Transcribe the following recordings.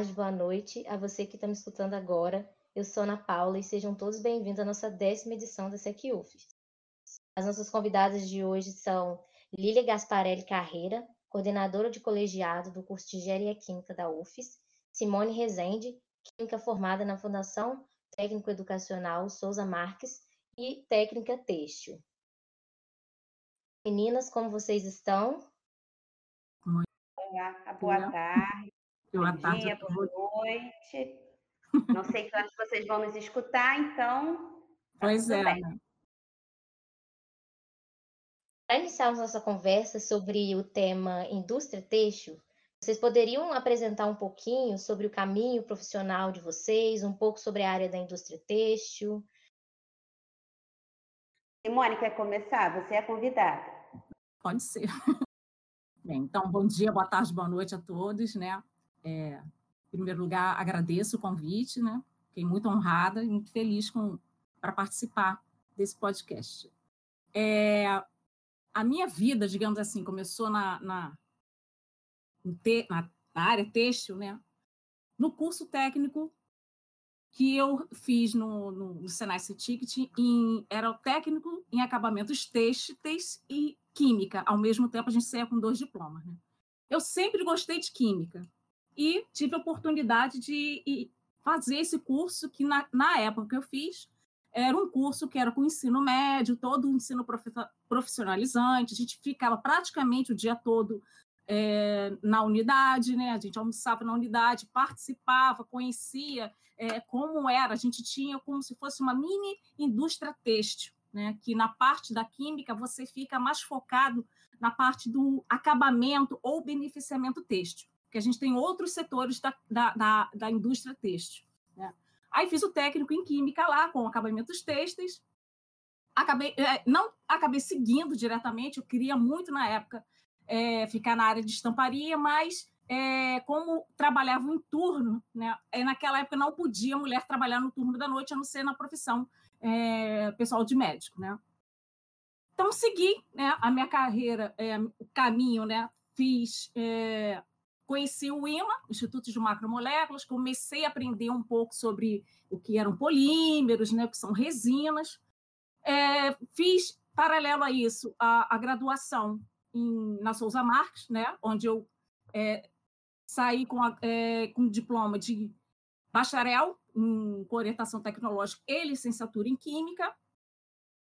boa tarde, boa noite a você que está me escutando agora. Eu sou Ana Paula e sejam todos bem-vindos à nossa décima edição da SecUF. As nossas convidadas de hoje são Lília Gasparelli Carreira, coordenadora de colegiado do curso de Engenharia Química da UFES, Simone Rezende, química formada na Fundação Técnico Educacional Souza Marques e técnica têxtil. Meninas, como vocês estão? Olá, boa tarde. Boa Bom dia, boa noite. Não sei que horas vocês vão nos escutar, então. Tá pois é. Bem. Para iniciarmos nossa conversa sobre o tema indústria têxtil, vocês poderiam apresentar um pouquinho sobre o caminho profissional de vocês, um pouco sobre a área da indústria têxtil? Simone, quer começar? Você é convidada. Pode ser. Bem, então, bom dia, boa tarde, boa noite a todos, né? É, em primeiro lugar, agradeço o convite, né? Fiquei muito honrada e muito feliz para participar desse podcast. É, a minha vida, digamos assim, começou na, na, na, área têxtil, né? No curso técnico que eu fiz no, no, no Senai Ticket, em, era o técnico em acabamentos têxteis e química. Ao mesmo tempo, a gente saía com dois diplomas. Né? Eu sempre gostei de química e tive a oportunidade de fazer esse curso que, na, na época que eu fiz, era um curso que era com ensino médio, todo o ensino profissionalizante, a gente ficava praticamente o dia todo é, na unidade, né? A gente almoçava na unidade, participava, conhecia é, como era, a gente tinha como se fosse uma mini indústria têxtil, né? Que na parte da química você fica mais focado na parte do acabamento ou beneficiamento têxtil porque a gente tem outros setores da, da, da, da indústria têxtil. Né? Aí fiz o técnico em química lá, com acabamentos têxteis. Acabei, é, não acabei seguindo diretamente, eu queria muito na época é, ficar na área de estamparia, mas é, como trabalhava em turno, né, é, naquela época não podia mulher trabalhar no turno da noite, a não ser na profissão é, pessoal de médico. Né? Então, segui né, a minha carreira, é, o caminho, né, fiz conheci o IMA, Instituto de Macromoléculas, comecei a aprender um pouco sobre o que eram polímeros, né, o que são resinas. É, fiz, paralelo a isso, a, a graduação em, na Souza Marques, né, onde eu é, saí com, a, é, com diploma de bacharel em orientação tecnológica e licenciatura em Química.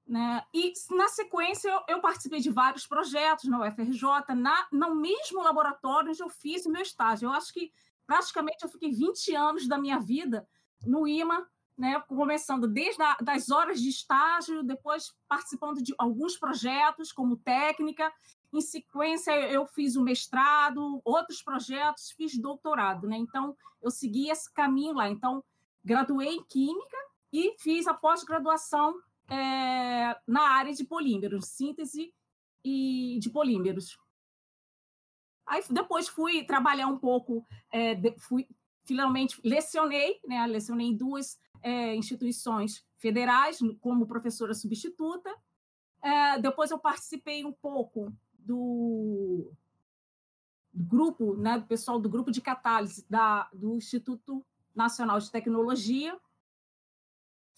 Né? E, na sequência, eu, eu, participei de vários projetos na UFRJ, na, no mesmo laboratório onde eu fiz o meu estágio. Eu acho que, praticamente, eu fiquei 20 anos da minha vida no IMA, né? começando desde a, das horas de estágio, depois participando de alguns projetos como técnica. Em sequência, eu fiz o mestrado, outros projetos, fiz doutorado. Né? Então, eu segui esse caminho lá. Então, graduei em Química e fiz a pós-graduação é, na área de polímeros, síntese e de polímeros. Aí depois fui trabalhar um pouco, é, fui finalmente lecionei, né, lecionei em duas é, instituições federais como professora substituta. É, depois eu participei um pouco do, grupo, né, do pessoal do grupo de catálise da, do Instituto Nacional de Tecnologia,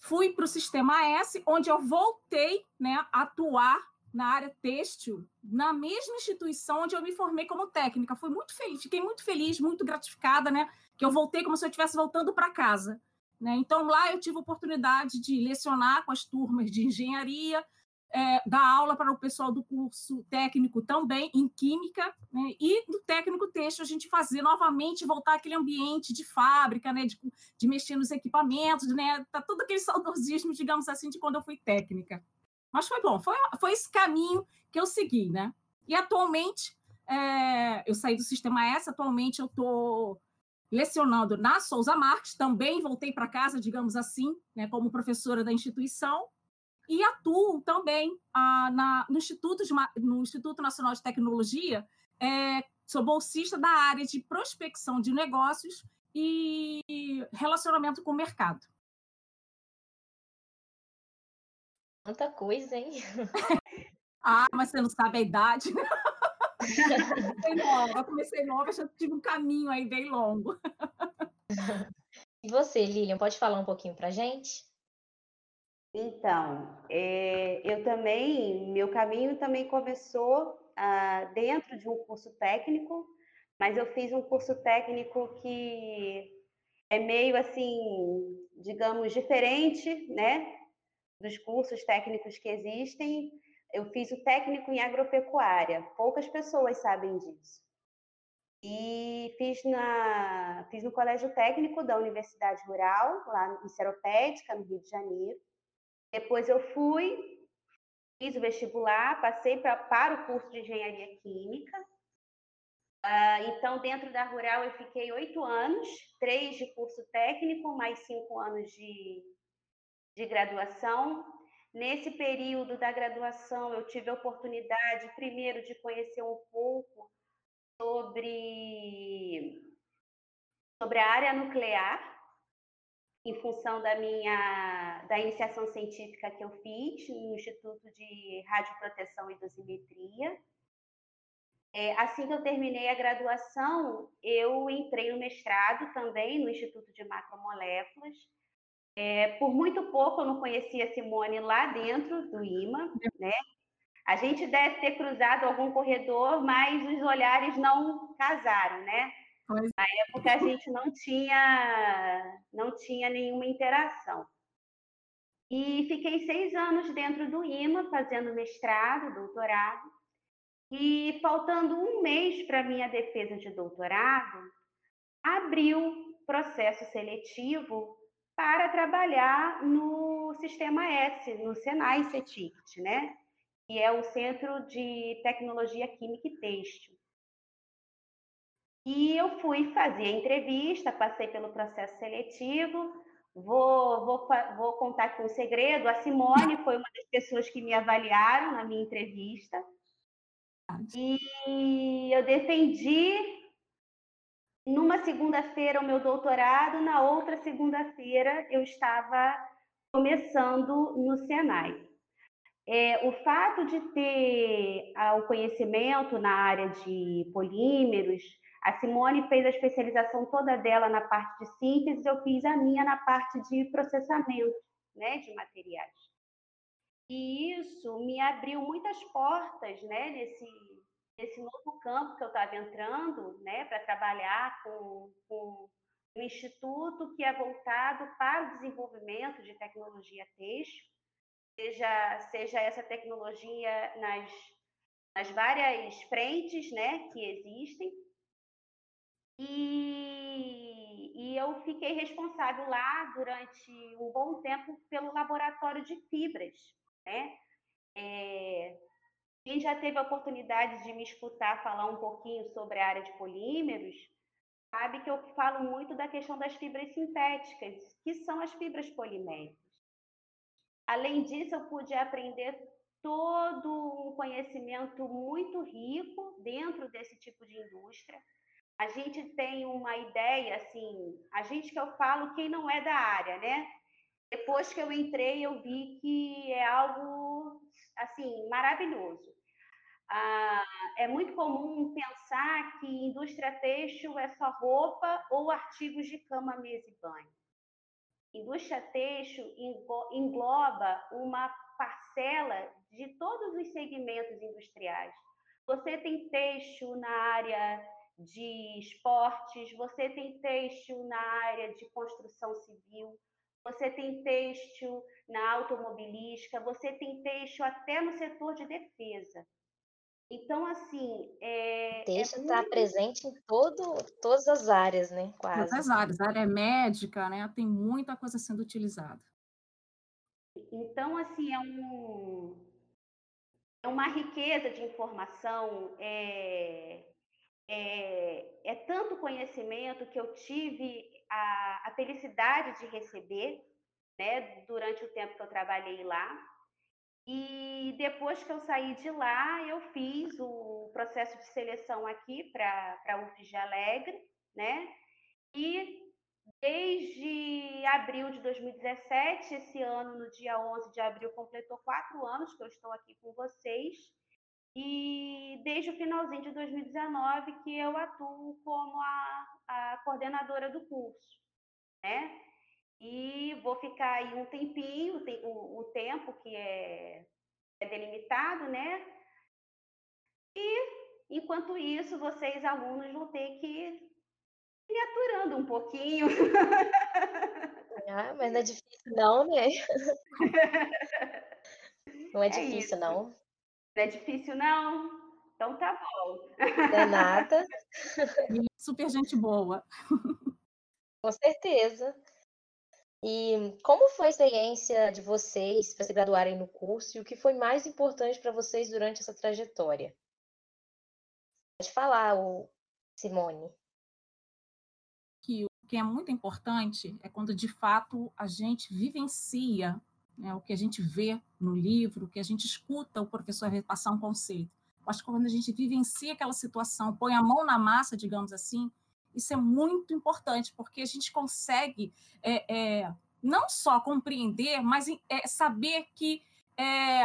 Fui para o Sistema S, onde eu voltei né, a atuar na área têxtil, na mesma instituição onde eu me formei como técnica. Fui muito feliz, fiquei muito feliz, muito gratificada, né? Que eu voltei como se eu estivesse voltando para casa. Né? Então, lá eu tive a oportunidade de lecionar com as turmas de engenharia, é, dar aula para o pessoal do curso técnico também em química, né, e do técnico têxtil a gente fazer novamente, voltar aquele ambiente de fábrica, né, de, de mexer nos equipamentos, né, tá todo aquele saudosismo, digamos assim, de quando eu fui técnica. Mas foi bom, foi, foi esse caminho que eu segui, né? E atualmente, é, eu saí do Sistema S, atualmente eu estou lecionando na Souza Marques, também voltei para casa, digamos assim, né, como professora da instituição, e atuo também ah, na, no, Instituto de, no Instituto Nacional de Tecnologia, é, sou bolsista da área de prospecção de negócios e relacionamento com o mercado. Quanta coisa, hein? ah, mas você não sabe a idade. comecei nova, comecei nova, já tive um caminho aí bem longo. E você, Lilian, pode falar um pouquinho para gente? Então, é, eu também, meu caminho também começou ah, dentro de um curso técnico, mas eu fiz um curso técnico que é meio assim, digamos, diferente, né, dos cursos técnicos que existem. Eu fiz o técnico em agropecuária, poucas pessoas sabem disso. E fiz, na, fiz no Colégio Técnico da Universidade Rural, lá em Seropédica, no Rio de Janeiro. Depois eu fui, fiz o vestibular, passei pra, para o curso de Engenharia Química. Uh, então, dentro da Rural, eu fiquei oito anos, três de curso técnico, mais cinco anos de, de graduação. Nesse período da graduação, eu tive a oportunidade, primeiro, de conhecer um pouco sobre, sobre a área nuclear, em função da minha da iniciação científica que eu fiz no Instituto de Radioproteção e Dosimetria. É, assim que eu terminei a graduação, eu entrei no mestrado também no Instituto de Macromoléculas. É, por muito pouco eu não conhecia Simone lá dentro do IMA, né? A gente deve ter cruzado algum corredor, mas os olhares não casaram, né? Pois. Na época a gente não tinha, não tinha nenhuma interação. E fiquei seis anos dentro do IMA, fazendo mestrado, doutorado. E faltando um mês para minha defesa de doutorado, abriu processo seletivo para trabalhar no sistema S, no Senai CETICT, né? que é o Centro de Tecnologia Química e Têxtil. E eu fui fazer a entrevista, passei pelo processo seletivo. Vou, vou, vou contar aqui um segredo: a Simone foi uma das pessoas que me avaliaram na minha entrevista. E eu defendi numa segunda-feira o meu doutorado, na outra segunda-feira eu estava começando no Senai. É, o fato de ter ah, o conhecimento na área de polímeros, a Simone fez a especialização toda dela na parte de síntese, eu fiz a minha na parte de processamento né, de materiais. E isso me abriu muitas portas né, nesse, nesse novo campo que eu estava entrando né, para trabalhar com, com um instituto que é voltado para o desenvolvimento de tecnologia têxtil seja, seja essa tecnologia nas, nas várias frentes né, que existem. E, e eu fiquei responsável lá durante um bom tempo pelo laboratório de fibras. Né? É, quem já teve a oportunidade de me escutar falar um pouquinho sobre a área de polímeros, sabe que eu falo muito da questão das fibras sintéticas, que são as fibras poliméricas. Além disso, eu pude aprender todo um conhecimento muito rico dentro desse tipo de indústria. A gente tem uma ideia, assim, a gente que eu falo, quem não é da área, né? Depois que eu entrei, eu vi que é algo, assim, maravilhoso. Ah, é muito comum pensar que indústria têxtil é só roupa ou artigos de cama, mesa e banho. Indústria têxtil engloba uma parcela de todos os segmentos industriais. Você tem têxtil na área de esportes, você tem têxtil na área de construção civil, você tem têxtil na automobilística, você tem têxtil até no setor de defesa. Então, assim. É, Deixa é estar muito... presente em todo, todas as áreas, né? Quase. Todas as áreas. A área médica, né? Tem muita coisa sendo utilizada. Então, assim, é, um, é uma riqueza de informação, é, é, é tanto conhecimento que eu tive a, a felicidade de receber né, durante o tempo que eu trabalhei lá. E depois que eu saí de lá, eu fiz o processo de seleção aqui para a UFG Alegre, né? E desde abril de 2017, esse ano, no dia 11 de abril, completou quatro anos que eu estou aqui com vocês. E desde o finalzinho de 2019 que eu atuo como a, a coordenadora do curso, né? E vou ficar aí um tempinho, o, o tempo que é, é delimitado, né? E enquanto isso, vocês alunos vão ter que me aturando um pouquinho. Ah, mas não é difícil não, né? Não é, é difícil, isso. não. Não é difícil, não? Então tá bom. Não é nada. Super gente boa. Com certeza. E como foi a experiência de vocês para se graduarem no curso e o que foi mais importante para vocês durante essa trajetória? Pode falar, o Simone. Que o que é muito importante é quando de fato a gente vivencia né, o que a gente vê no livro, o que a gente escuta o professor repassar um conceito. acho que quando a gente vivencia aquela situação, põe a mão na massa, digamos assim, isso é muito importante, porque a gente consegue é, é, não só compreender, mas é, saber que é,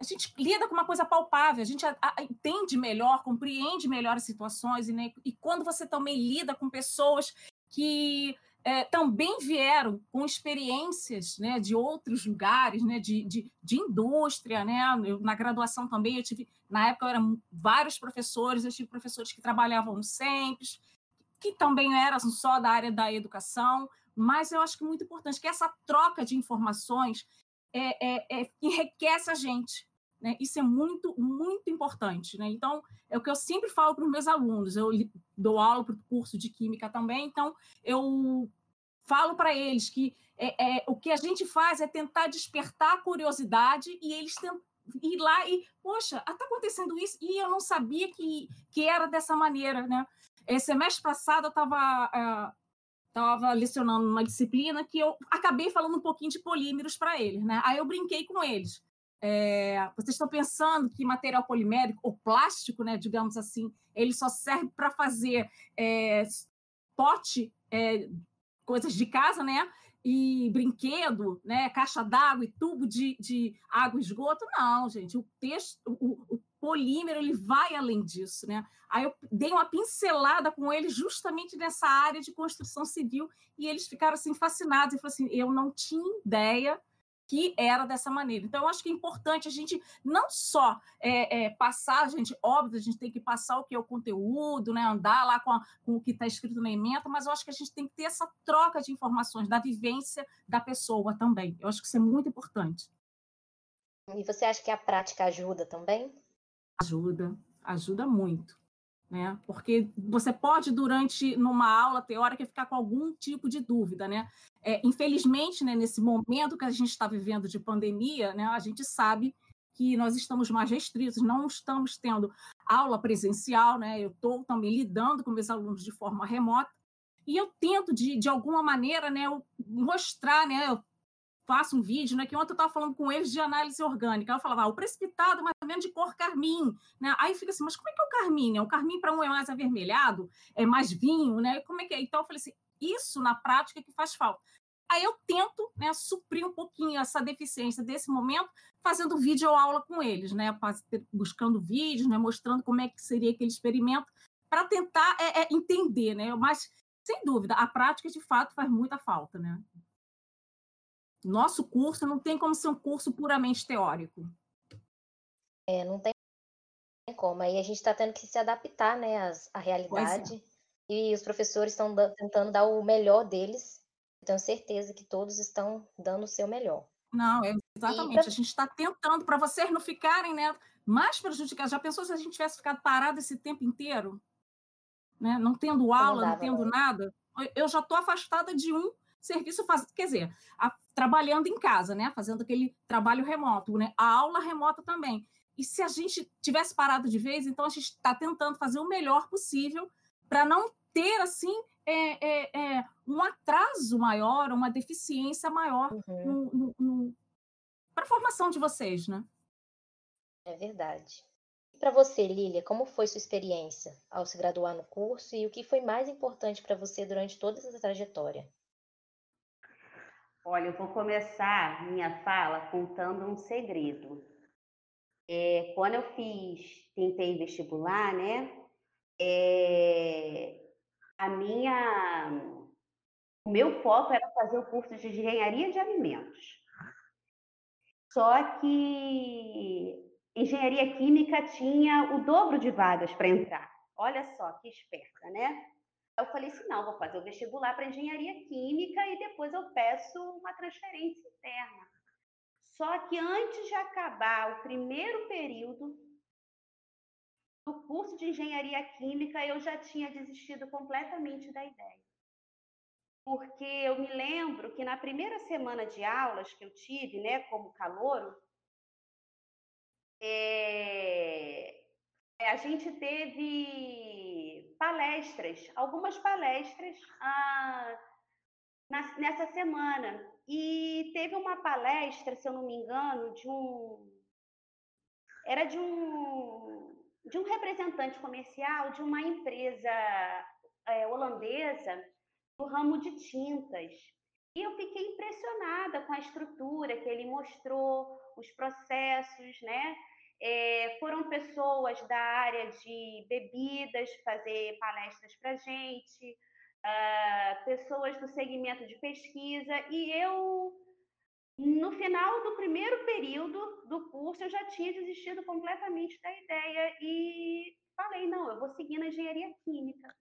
a gente lida com uma coisa palpável, a gente a, a, entende melhor, compreende melhor as situações, e, né, e quando você também lida com pessoas que é, também vieram com experiências né, de outros lugares, né, de, de, de indústria. Né? Eu, na graduação também, eu tive, na época, eram vários professores, eu tive professores que trabalhavam no SEMPES, que também eram só da área da educação, mas eu acho que é muito importante que essa troca de informações é, é, é, enriquece a gente. Né? Isso é muito, muito importante. Né? Então, é o que eu sempre falo para os meus alunos. Eu dou aula para o curso de Química também, então eu falo para eles que é, é, o que a gente faz é tentar despertar a curiosidade e eles ir lá e, poxa, está acontecendo isso e eu não sabia que, que era dessa maneira. Né? Esse semestre passado eu estava. Estava lecionando uma disciplina que eu acabei falando um pouquinho de polímeros para eles, né? Aí eu brinquei com eles. É, vocês estão pensando que material polimérico ou plástico, né, digamos assim, ele só serve para fazer é, pote, é, coisas de casa, né? E brinquedo, né? Caixa d'água e tubo de, de água e esgoto. Não, gente. O texto, o, o polímero, ele vai além disso, né? Aí eu dei uma pincelada com eles justamente nessa área de construção civil e eles ficaram assim fascinados e falaram assim: eu não tinha ideia que era dessa maneira. Então, eu acho que é importante a gente não só é, é, passar, a gente, óbvio, a gente tem que passar o que é o conteúdo, né, andar lá com, a, com o que está escrito na emenda, mas eu acho que a gente tem que ter essa troca de informações, da vivência da pessoa também. Eu acho que isso é muito importante. E você acha que a prática ajuda também? Ajuda, ajuda muito. Né? Porque você pode, durante numa aula teórica, ficar com algum tipo de dúvida, né? É, infelizmente, né, nesse momento que a gente está vivendo de pandemia, né, a gente sabe que nós estamos mais restritos, não estamos tendo aula presencial, né? Eu estou também lidando com meus alunos de forma remota e eu tento de, de alguma maneira, né, mostrar, né, eu faço um vídeo, né? Que ontem eu estava falando com eles de análise orgânica. Eu falava, ah, o precipitado mais ou menos de cor carmim, né? Aí fica assim, mas como é que é o carmim? O carmim para um é mais avermelhado, é mais vinho, né? Como é que é? Então eu falei assim, isso na prática é que faz falta. Aí eu tento né, suprir um pouquinho essa deficiência desse momento, fazendo vídeo aula com eles, né? Buscando vídeos, né? Mostrando como é que seria aquele experimento, para tentar é, é, entender, né? Mas sem dúvida, a prática de fato faz muita falta, né? Nosso curso não tem como ser um curso puramente teórico. É, não tem como. Aí a gente está tendo que se adaptar né, às, à é. realidade. É. E os professores estão tentando dar o melhor deles. Eu tenho certeza que todos estão dando o seu melhor. Não, é exatamente. A gente está tentando para vocês não ficarem né, mais prejudicados. Já pensou se a gente tivesse ficado parado esse tempo inteiro? Né? Não tendo aula, não, não tendo nada? Eu já estou afastada de um serviço faz, quer dizer, a, trabalhando em casa, né, fazendo aquele trabalho remoto, né, a aula remota também. E se a gente tivesse parado de vez, então a gente está tentando fazer o melhor possível para não ter assim é, é, é, um atraso maior, uma deficiência maior uhum. para a formação de vocês, né? É verdade. E para você, Lília, como foi sua experiência ao se graduar no curso e o que foi mais importante para você durante toda essa trajetória? Olha, eu vou começar minha fala contando um segredo. É, quando eu fiz, tentei vestibular, né? É, a minha, o meu foco era fazer o curso de engenharia de alimentos. Só que engenharia química tinha o dobro de vagas para entrar. Olha só que esperta, né? Eu falei assim: não, vou fazer o vestibular para engenharia química e depois eu peço uma transferência interna. Só que antes de acabar o primeiro período do curso de engenharia química, eu já tinha desistido completamente da ideia. Porque eu me lembro que na primeira semana de aulas que eu tive, né, como calouro, é, a gente teve palestras, algumas palestras ah, na, nessa semana. E teve uma palestra, se eu não me engano, de um. Era de um, de um representante comercial de uma empresa é, holandesa do ramo de tintas. E eu fiquei impressionada com a estrutura que ele mostrou, os processos, né? É, foram pessoas da área de bebidas fazer palestras para gente, uh, pessoas do segmento de pesquisa, e eu, no final do primeiro período do curso, eu já tinha desistido completamente da ideia e falei: não, eu vou seguir na engenharia química.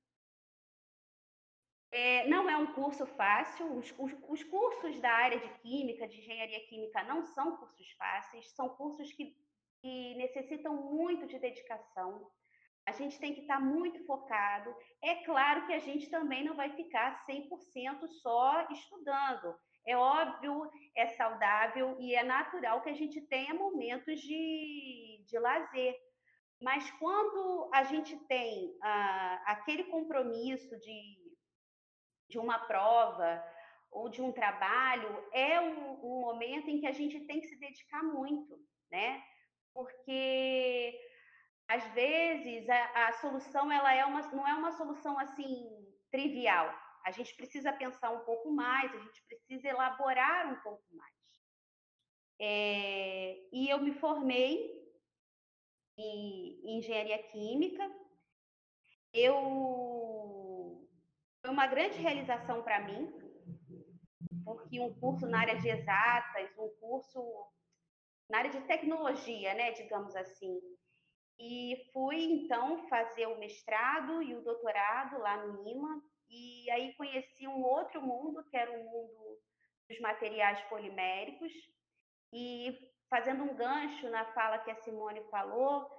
É, não é um curso fácil, os, os, os, cursos da área de química, de engenharia química, não são cursos fáceis, são cursos que que necessitam muito de dedicação. A gente tem que estar muito focado. É claro que a gente também não vai ficar 100% só estudando. É óbvio, é saudável e é natural que a gente tenha momentos de, de lazer. Mas quando a gente tem ah, aquele compromisso de, de uma prova ou de um trabalho, é um, um momento em que a gente tem que se dedicar muito, né? Porque às vezes a, a solução ela é uma, não é uma solução assim trivial. A gente precisa pensar um pouco mais, a gente precisa elaborar um pouco mais. É, e eu me formei em, engenharia química. Eu foi uma grande realização para mim, porque um curso na área de exatas, um curso na área de tecnologia, né, digamos assim. E fui então fazer o mestrado e o doutorado lá no IMA, e aí conheci um outro mundo, que era o mundo dos materiais poliméricos, e fazendo um gancho na fala que a Simone falou,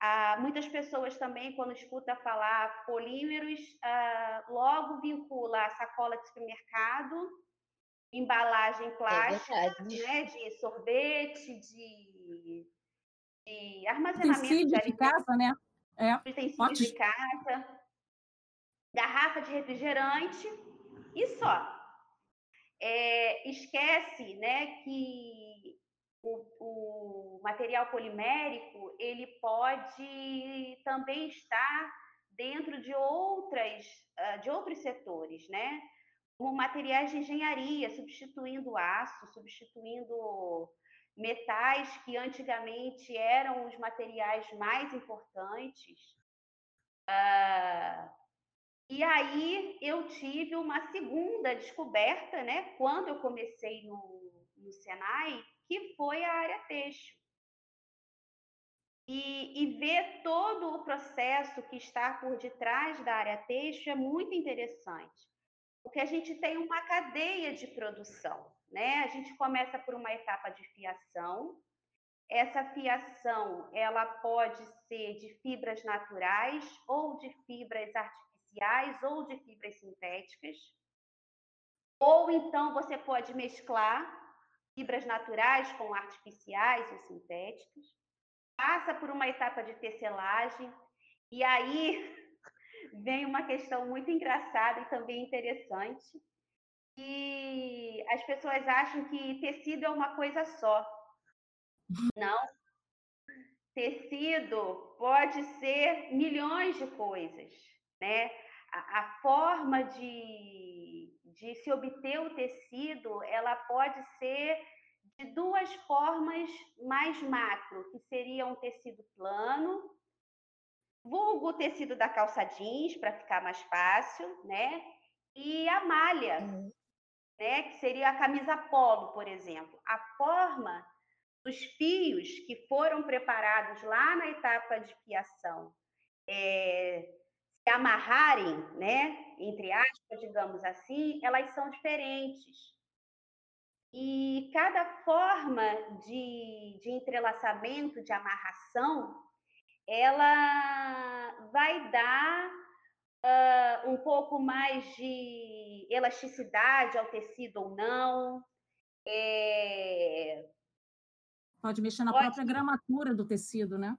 ah, muitas pessoas também, quando escuta falar polímeros, ah, logo vincula a sacola de supermercado embalagem é plástica, é né, de sorvete, de, de armazenamento de, de casa, né? É. De casa, garrafa de refrigerante e só. É, esquece, né, que o, o material polimérico ele pode também estar dentro de outras ah, de outros setores, né? Como materiais de engenharia, substituindo aço, substituindo metais que antigamente eram os materiais mais importantes. Uh, e aí eu tive uma segunda descoberta, né, quando eu comecei no, no Senai, que foi a área têxtil. E, e, ver todo o processo que está por detrás da área têxtil é muito interessante porque a gente tem uma cadeia de produção, né? A gente começa por uma etapa de fiação. Essa fiação, ela pode ser de fibras naturais ou de fibras artificiais ou de fibras sintéticas. Ou então você pode mesclar fibras naturais com artificiais ou sintéticas. Passa por uma etapa de tecelagem e aí vem uma questão muito engraçada e também interessante. E as pessoas acham que tecido é uma coisa só. Não. Tecido pode ser milhões de coisas, né? A, a forma de, de se obter o tecido, ela pode ser de duas formas mais macro, que seria um tecido plano, vulgo o tecido da calça jeans, para ficar mais fácil, né? E a malha, uhum. né? Que seria a camisa polo, por exemplo. A forma dos fios que foram preparados lá na etapa de fiação é, se amarrarem, né? Entre aspas, digamos assim, elas são diferentes. E cada forma de, de entrelaçamento, de amarração, ela vai dar uh, um pouco mais de elasticidade ao tecido ou não. É... Pode mexer na pode... própria gramatura do tecido, né?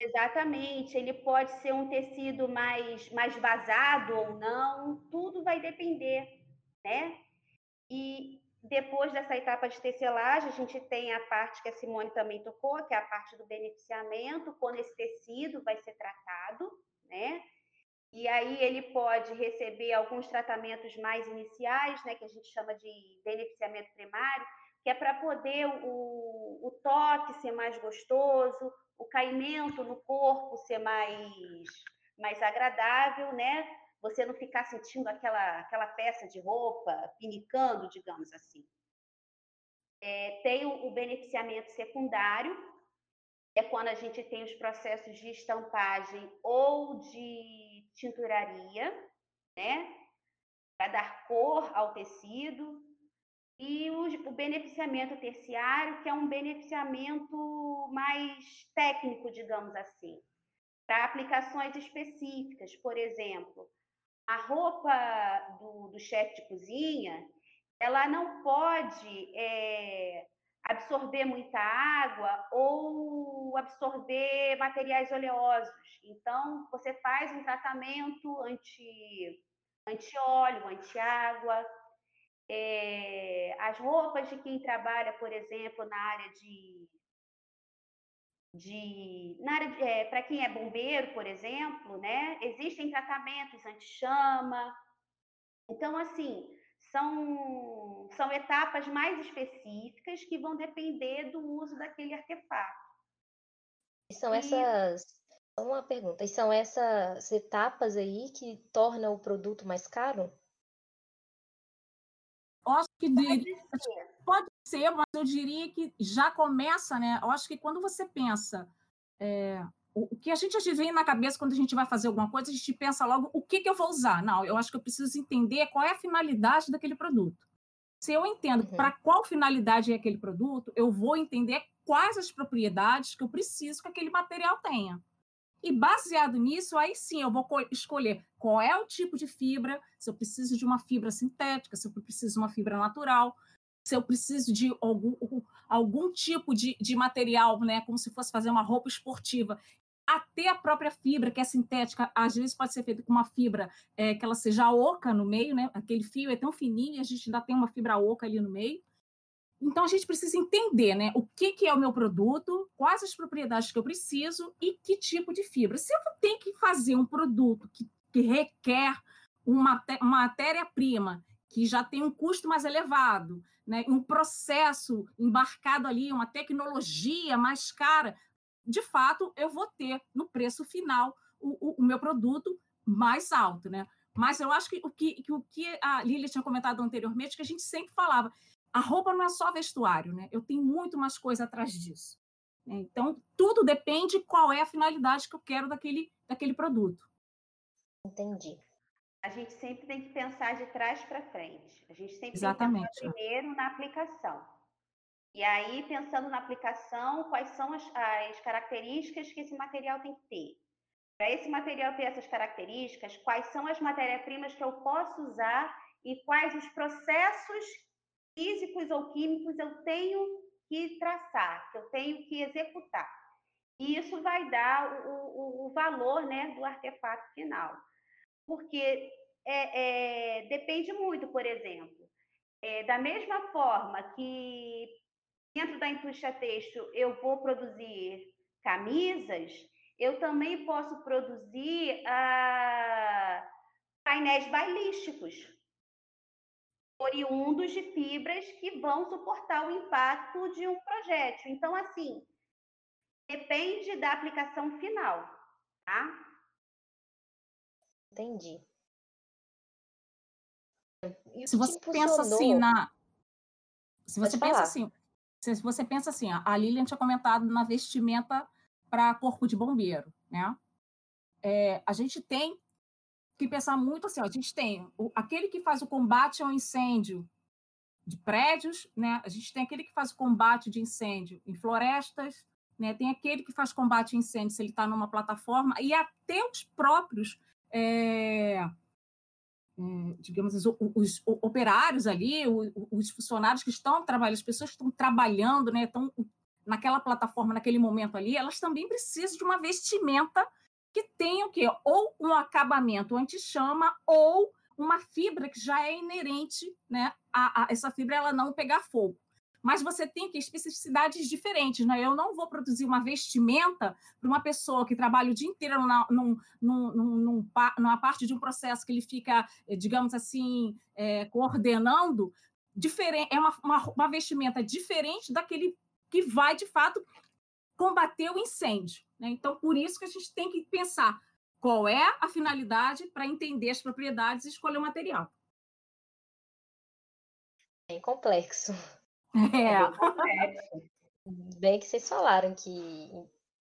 Exatamente, ele pode ser um tecido mais, mais vazado ou não, tudo vai depender, né? E depois dessa etapa de tecelagem, a gente tem a parte que a Simone também tocou, que é a parte do beneficiamento, quando esse tecido vai ser tratado, né? E aí ele pode receber alguns tratamentos mais iniciais, né, que a gente chama de beneficiamento primário, que é para poder o, o toque ser mais gostoso, o caimento no corpo ser mais, mais agradável, né? Você não ficar sentindo aquela, aquela peça de roupa pinicando, digamos assim. É, tem o, o beneficiamento secundário, é quando a gente tem os processos de estampagem ou de tinturaria, né? Para dar cor ao tecido. E o, o, beneficiamento terciário, que é um beneficiamento mais técnico, digamos assim, para aplicações específicas. Por exemplo, a roupa do, do chefe de cozinha, ela não pode é, absorver muita água ou absorver materiais oleosos. Então, você faz um tratamento anti, anti-óleo, anti-água. É, as roupas de quem trabalha, por exemplo, na área de de na área é, para quem é bombeiro, por exemplo, né? Existem tratamentos anti-chama. Então, assim, são, são etapas mais específicas que vão depender do uso daquele artefato. E são e... essas. Uma pergunta, e são essas etapas aí que tornam o produto mais caro? Acho que de, pode ser, mas eu diria que já começa, né? Eu acho que quando você pensa é, o, que a gente vem na cabeça quando a gente vai fazer alguma coisa, a gente pensa logo o que, que eu vou usar. Não, eu acho que eu preciso entender qual é a finalidade daquele produto. Se eu entendo uhum. para qual finalidade é aquele produto, eu vou entender quais as propriedades que eu preciso que aquele material tenha. E baseado nisso, aí sim eu vou escolher qual é o tipo de fibra, se eu preciso de uma fibra sintética, se eu preciso de uma fibra natural, se eu preciso de algum, algum tipo de, de material, né, como se fosse fazer uma roupa esportiva, até a própria fibra, que é sintética, às vezes pode ser feita com uma fibra é, que ela seja oca no meio, né? Aquele fio é tão fininho, a gente ainda tem uma fibra oca ali no meio. Então a gente precisa entender, né? O que, que é o meu produto, quais as propriedades que eu preciso e que tipo de fibra. Se eu tenho que fazer um produto que, que requer uma, uma matéria-prima que já tem um custo mais elevado, né, um processo embarcado ali, uma tecnologia mais cara, de fato, eu vou ter no preço final o, o, o meu produto mais alto. Né? Mas eu acho que o que, que o que a Lília tinha comentado anteriormente, que a gente sempre falava, a roupa não é só vestuário, né? eu tenho muito mais coisa atrás disso. Né? Então, tudo depende qual é a finalidade que eu quero daquele, daquele produto. Entendi a gente sempre tem que pensar de trás para frente. A gente sempre Exatamente. tem que pensar primeiro na aplicação. E aí, pensando na aplicação, quais são as, as características que esse material tem que ter? Para esse material ter essas características, quais são as matérias-primas que eu posso usar e quais os processos físicos ou químicos eu tenho que traçar, que eu tenho que executar. E isso vai dar o, o, o valor né, do artefato final porque é, é, depende muito, por exemplo. É, da mesma forma que dentro da indústria eu vou produzir camisas, eu também posso produzir ah, painéis bailísticos. oriundos de fibras que vão suportar o impacto de um projétil. Então, assim, depende da aplicação final, tá? Entendi. E se você pensa assim na se você pensa assim, se você pensa assim, a Lilian tinha comentado na vestimenta para corpo de bombeiro, né? É, a gente tem que pensar muito assim, ó, a gente tem o, aquele que faz o combate ao incêndio de prédios, né? A gente tem aquele que faz o combate de incêndio em florestas, né? Tem aquele que faz combate a incêndio se ele está numa plataforma e até os próprios é, digamos, os, os, operários ali, os, os, funcionários que estão trabalhando, as pessoas que estão trabalhando, né, estão naquela plataforma, naquele momento ali, elas também precisam de uma vestimenta que tenha o quê? Ou um acabamento anti-chama ou uma fibra que já é inerente, né, a, a, essa fibra ela não pegar fogo mas você tem que especificidades diferentes. Né? Eu não vou produzir uma vestimenta para uma pessoa que trabalha o dia inteiro na, num, num, num, numa parte de um processo que ele fica, eh, digamos assim, é, coordenando. Diferente, é uma, uma, uma vestimenta diferente daquele que vai, de fato, combater o incêndio. Né? Então, por isso que a gente tem que pensar qual é a finalidade para entender as propriedades e escolher o material. Bem complexo. É. Bem que vocês falaram que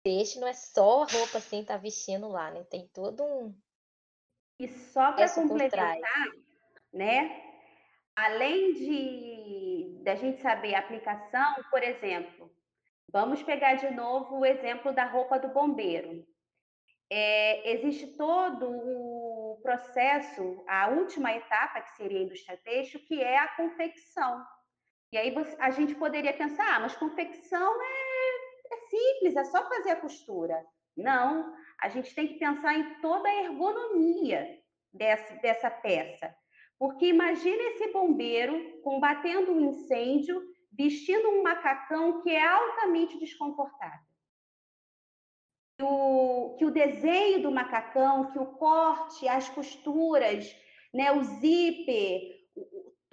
peixe não é só a roupa assim tá vestindo lá, né? Tem todo um. E só para complementar, né? Além de da gente saber a aplicação, por exemplo, vamos pegar de novo o exemplo da roupa do bombeiro. É, existe todo o processo, a última etapa, que seria a indústria têxtil, que é a confecção. E aí você, a gente poderia pensar, ah, mas confecção é, é simples, é só fazer a costura. Não, a gente tem que pensar em toda a ergonomia dessa, dessa peça. Porque imagine esse bombeiro combatendo um incêndio, vestindo um macacão que é altamente desconfortável. O, que o desenho do macacão, que o corte, as costuras, né, o zíper,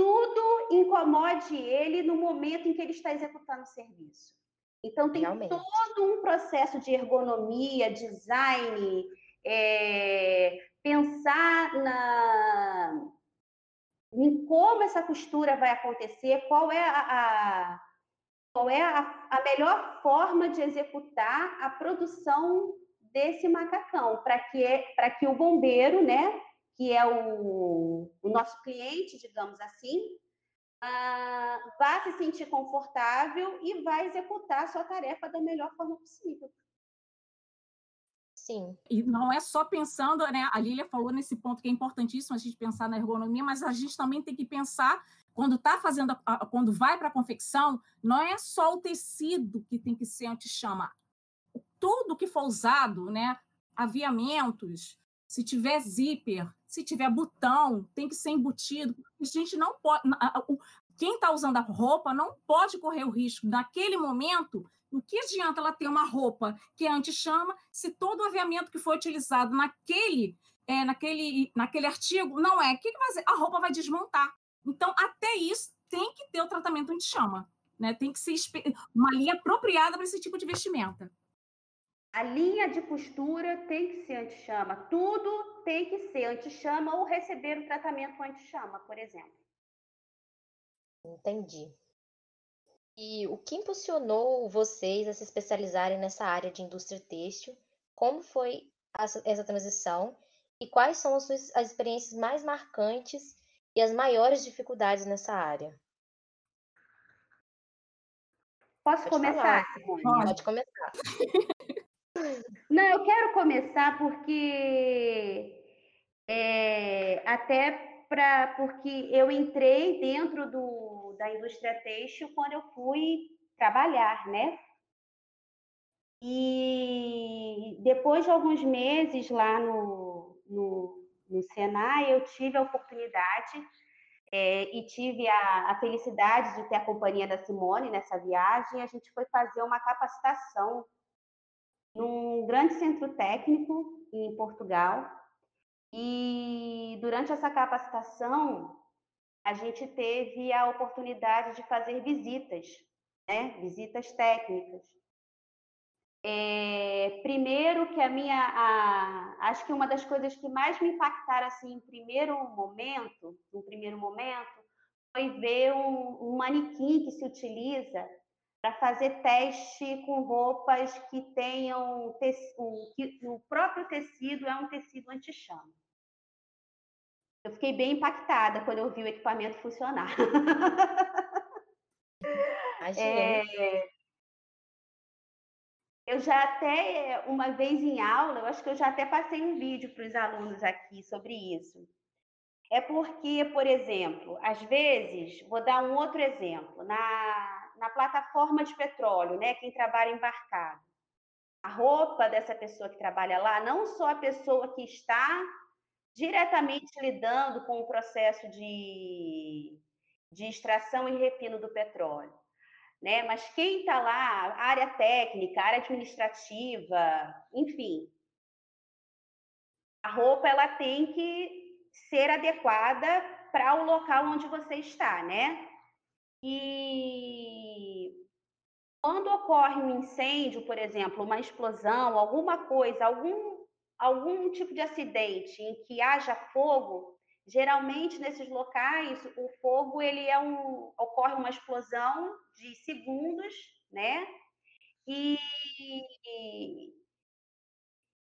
tudo incomode ele no momento em que ele está executando o serviço. Então, tem Realmente. todo um processo de ergonomia, design, é, pensar na, em como essa costura vai acontecer, qual é a, a qual é a, a, melhor forma de executar a produção desse macacão, para que, para que o bombeiro, né, que é o, o nosso cliente, digamos assim, uh, vá se sentir confortável e vai executar a sua tarefa da melhor forma possível. Sim. E não é só pensando, né? A Lília falou nesse ponto que é importantíssimo a gente pensar na ergonomia, mas a gente também tem que pensar quando está fazendo, a, quando vai para a confecção, não é só o tecido que tem que ser anti-chama. Tudo que for usado, né? Aviamentos, se tiver zíper, se tiver botão, tem que ser embutido. A gente não pode. Quem está usando a roupa não pode correr o risco, naquele momento, o que adianta ela ter uma roupa que é anti-chama se todo o aviamento que foi utilizado naquele, é, naquele, naquele artigo não é? O que, que vai fazer? A roupa vai desmontar. Então, até isso tem que ter o tratamento anti-chama. Né? Tem que ser uma linha apropriada para esse tipo de vestimenta. A linha de costura tem que ser anti-chama. Tudo tem que ser anti-chama ou receber o tratamento anti-chama, por exemplo. Entendi. E o que impulsionou vocês a se especializarem nessa área de indústria têxtil? Como foi essa transição? E quais são as suas as experiências mais marcantes e as maiores dificuldades nessa área? Posso Pode começar, Simone? Pode começar. Não, eu quero começar porque é, até para porque eu entrei dentro do, da indústria têxtil quando eu fui trabalhar, né? E depois de alguns meses lá no, no, no Senai, eu tive a oportunidade é, e tive a, a, felicidade de ter a companhia da Simone nessa viagem. A gente foi fazer uma capacitação num grande centro técnico em Portugal. E durante essa capacitação, a gente teve a oportunidade de fazer visitas, né? visitas técnicas. É, primeiro que a minha, a, acho que uma das coisas que mais me impactaram assim em primeiro momento, no primeiro momento, foi ver um, um manequim que se utiliza para fazer teste com roupas que tenham que o próprio tecido é um tecido anti-chama. Eu fiquei bem impactada quando eu vi o equipamento funcionar. é, eu já até, uma vez em aula, eu acho que eu já até passei um vídeo para os alunos aqui sobre isso. É porque, por exemplo, às vezes, vou dar um outro exemplo, na, na plataforma de petróleo, né, quem trabalha embarcado, a roupa dessa pessoa que trabalha lá, não só a pessoa que está diretamente lidando com o processo de, de extração e refino do petróleo, né? Mas quem está lá, área técnica, área administrativa, enfim, a roupa ela tem que ser adequada para o local onde você está, né? E quando ocorre um incêndio, por exemplo, uma explosão, alguma coisa, algum, algum tipo de acidente em que haja fogo, geralmente nesses locais o fogo ele é um ocorre uma explosão de segundos, né? E,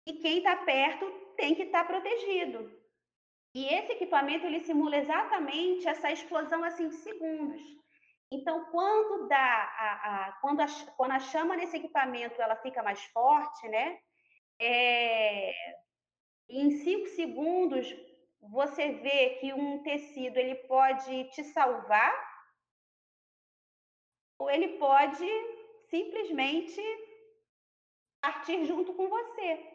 e quem está perto tem que estar tá protegido. E esse equipamento ele simula exatamente essa explosão assim de segundos. Então, quando dá a, a quando, a, quando a chama nesse equipamento ela fica mais forte, né? É, em cinco segundos você vê que um tecido ele pode te salvar ou ele pode simplesmente partir junto com você.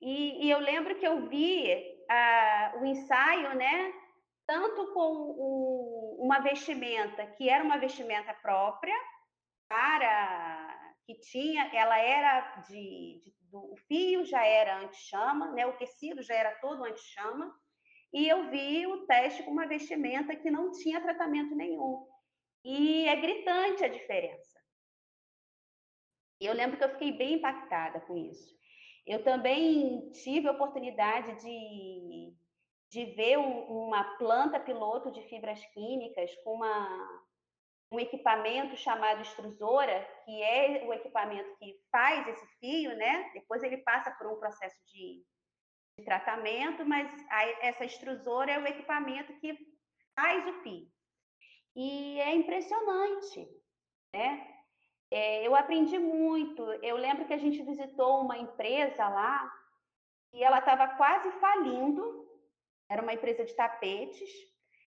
E, e eu lembro que eu vi o ensaio, né? Tanto com o, uma vestimenta que era uma vestimenta própria para que tinha, ela era de, de do, o fio já era anti-chama, né? O tecido já era todo anti-chama. E eu vi o teste com uma vestimenta que não tinha tratamento nenhum. E é gritante a diferença. Eu lembro que eu fiquei bem impactada com isso. Eu também tive a oportunidade de, de ver um, uma planta piloto de fibras químicas com uma, um equipamento chamado extrusora, que é o equipamento que faz esse fio, né? Depois ele passa por um processo de, de tratamento, mas a, essa extrusora é o equipamento que faz o fio. E é impressionante, né? É, eu aprendi muito. Eu lembro que a gente visitou uma empresa lá e ela estava quase falindo. Era uma empresa de tapetes.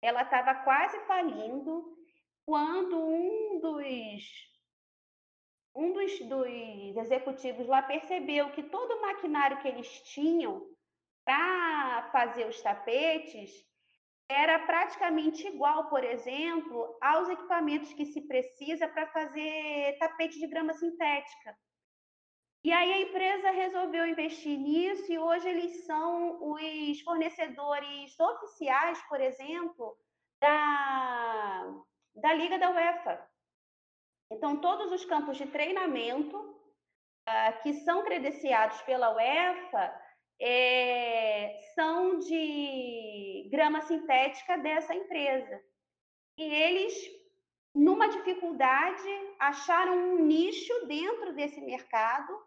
Ela estava quase falindo quando um dos um dos, dos executivos lá percebeu que todo o maquinário que eles tinham para fazer os tapetes era praticamente igual, por exemplo, aos equipamentos que se precisa para fazer tapete de grama sintética. E aí a empresa resolveu investir nisso e hoje eles são os fornecedores oficiais, por exemplo, da, da Liga da UEFA. Então, todos os campos de treinamento uh, que são credenciados pela UEFA é, são de grama sintética dessa empresa. E eles, numa dificuldade, acharam um nicho dentro desse mercado